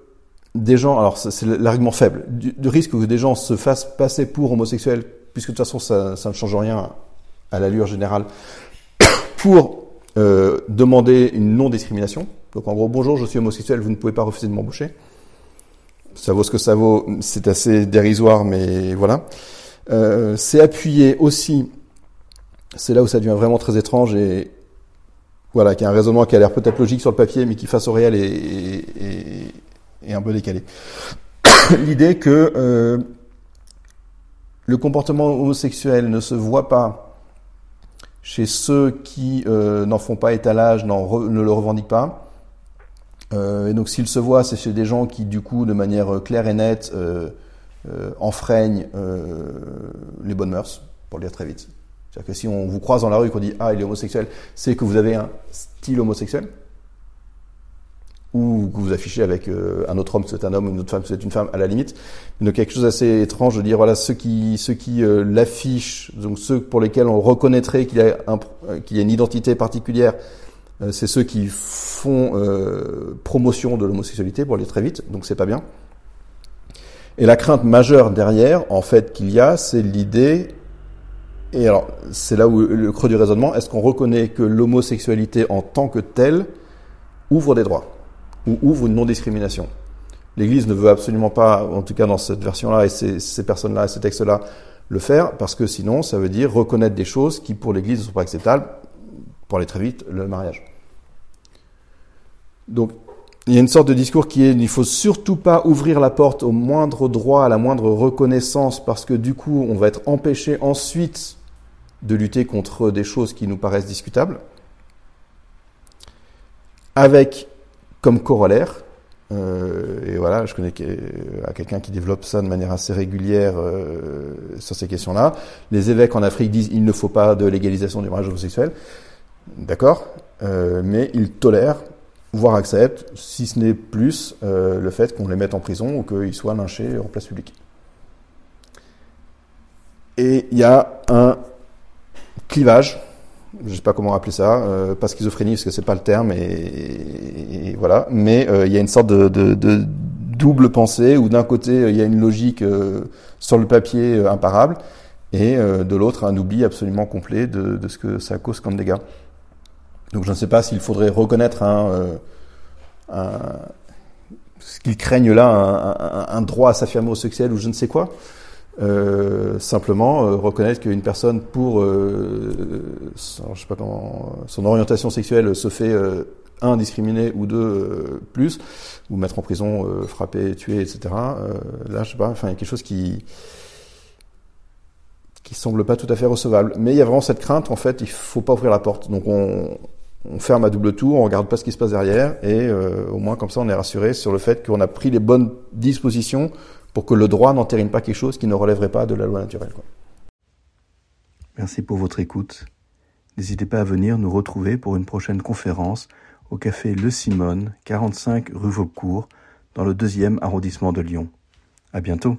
des gens, alors c'est l'argument faible, du, risque que des gens se fassent passer pour homosexuels, puisque de toute façon ça, ça ne change rien à l'allure générale, pour euh, demander une non-discrimination. Donc en gros, bonjour, je suis homosexuel, vous ne pouvez pas refuser de m'embaucher. Ça vaut ce que ça vaut, c'est assez dérisoire, mais voilà. Euh, c'est appuyé aussi, c'est là où ça devient vraiment très étrange et, voilà, qui a un raisonnement qui a l'air peut-être logique sur le papier, mais qui face au réel est, un peu décalé. L'idée que euh, le comportement homosexuel ne se voit pas chez ceux qui euh, n'en font pas étalage, ne le revendiquent pas. Euh, et donc s'il se voit, c'est chez des gens qui, du coup, de manière claire et nette, enfreignent les bonnes mœurs, pour le dire très vite. C'est-à-dire que si on vous croise dans la rue et qu'on dit ah il est homosexuel, c'est que vous avez un style homosexuel ou que vous affichez avec euh, un autre homme, c'est un homme, une autre femme, c'est une femme, à la limite. Donc quelque chose d'assez étrange de dire, voilà, ceux qui, ceux qui euh, l'affichent, donc ceux pour lesquels on reconnaîtrait qu'il y a, un, euh, qu'il y a une identité particulière, c'est ceux qui font promotion de l'homosexualité, pour aller très vite, donc c'est pas bien. Et la crainte majeure derrière, en fait, qu'il y a, c'est l'idée, et alors c'est là où le creux du raisonnement, est-ce qu'on reconnaît que l'homosexualité en tant que telle ouvre des droits ou ouvre une non-discrimination? L'Église ne veut absolument pas, en tout cas dans cette version-là et ces, personnes-là et ces textes-là, le faire, parce que sinon, ça veut dire reconnaître des choses qui pour l'Église ne sont pas acceptables, pour aller très vite, le mariage. Donc, il y a une sorte de discours qui est il ne faut surtout pas ouvrir la porte au moindre droit, à la moindre reconnaissance, parce que du coup, on va être empêché ensuite de lutter contre des choses qui nous paraissent discutables. Avec comme corollaire, euh, et voilà, je connais quelqu'un qui développe ça de manière assez régulière euh, sur ces questions-là. Les évêques en Afrique disent il ne faut pas de légalisation du mariage homosexuel, d'accord, euh, mais ils tolèrent, voire acceptent, si ce n'est plus, le fait qu'on les mette en prison ou qu'ils soient lynchés en place publique. Et il y a un clivage je sais pas comment appeler ça, euh, pas schizophrénie parce que c'est pas le terme, et, voilà. Mais euh, il y a une sorte de, double pensée où d'un côté il y a une logique euh, sur le papier imparable, et de l'autre un oubli absolument complet de, de, ce que ça cause comme dégâts. Donc je ne sais pas s'il faudrait reconnaître un ce qu'ils craignent là, un, droit à s'affirmer au sexuel ou je ne sais quoi. Euh, simplement euh, reconnaître qu'une personne pour euh, son orientation sexuelle se fait euh, un discriminé ou deux plus ou mettre en prison frapper tuer etc là je sais pas enfin il y a quelque chose qui qui semble pas tout à fait recevable. Mais il y a vraiment cette crainte en fait il faut pas ouvrir la porte. Donc on, on ferme à double tour, on regarde pas ce qui se passe derrière, et au moins comme ça on est rassuré sur le fait qu'on a pris les bonnes dispositions pour que le droit n'entérine pas quelque chose qui ne relèverait pas de la loi naturelle. Merci pour votre écoute. N'hésitez pas à venir nous retrouver pour une prochaine conférence au café Le Simone, 45 rue Vaucourt, dans le deuxième arrondissement de Lyon. À bientôt.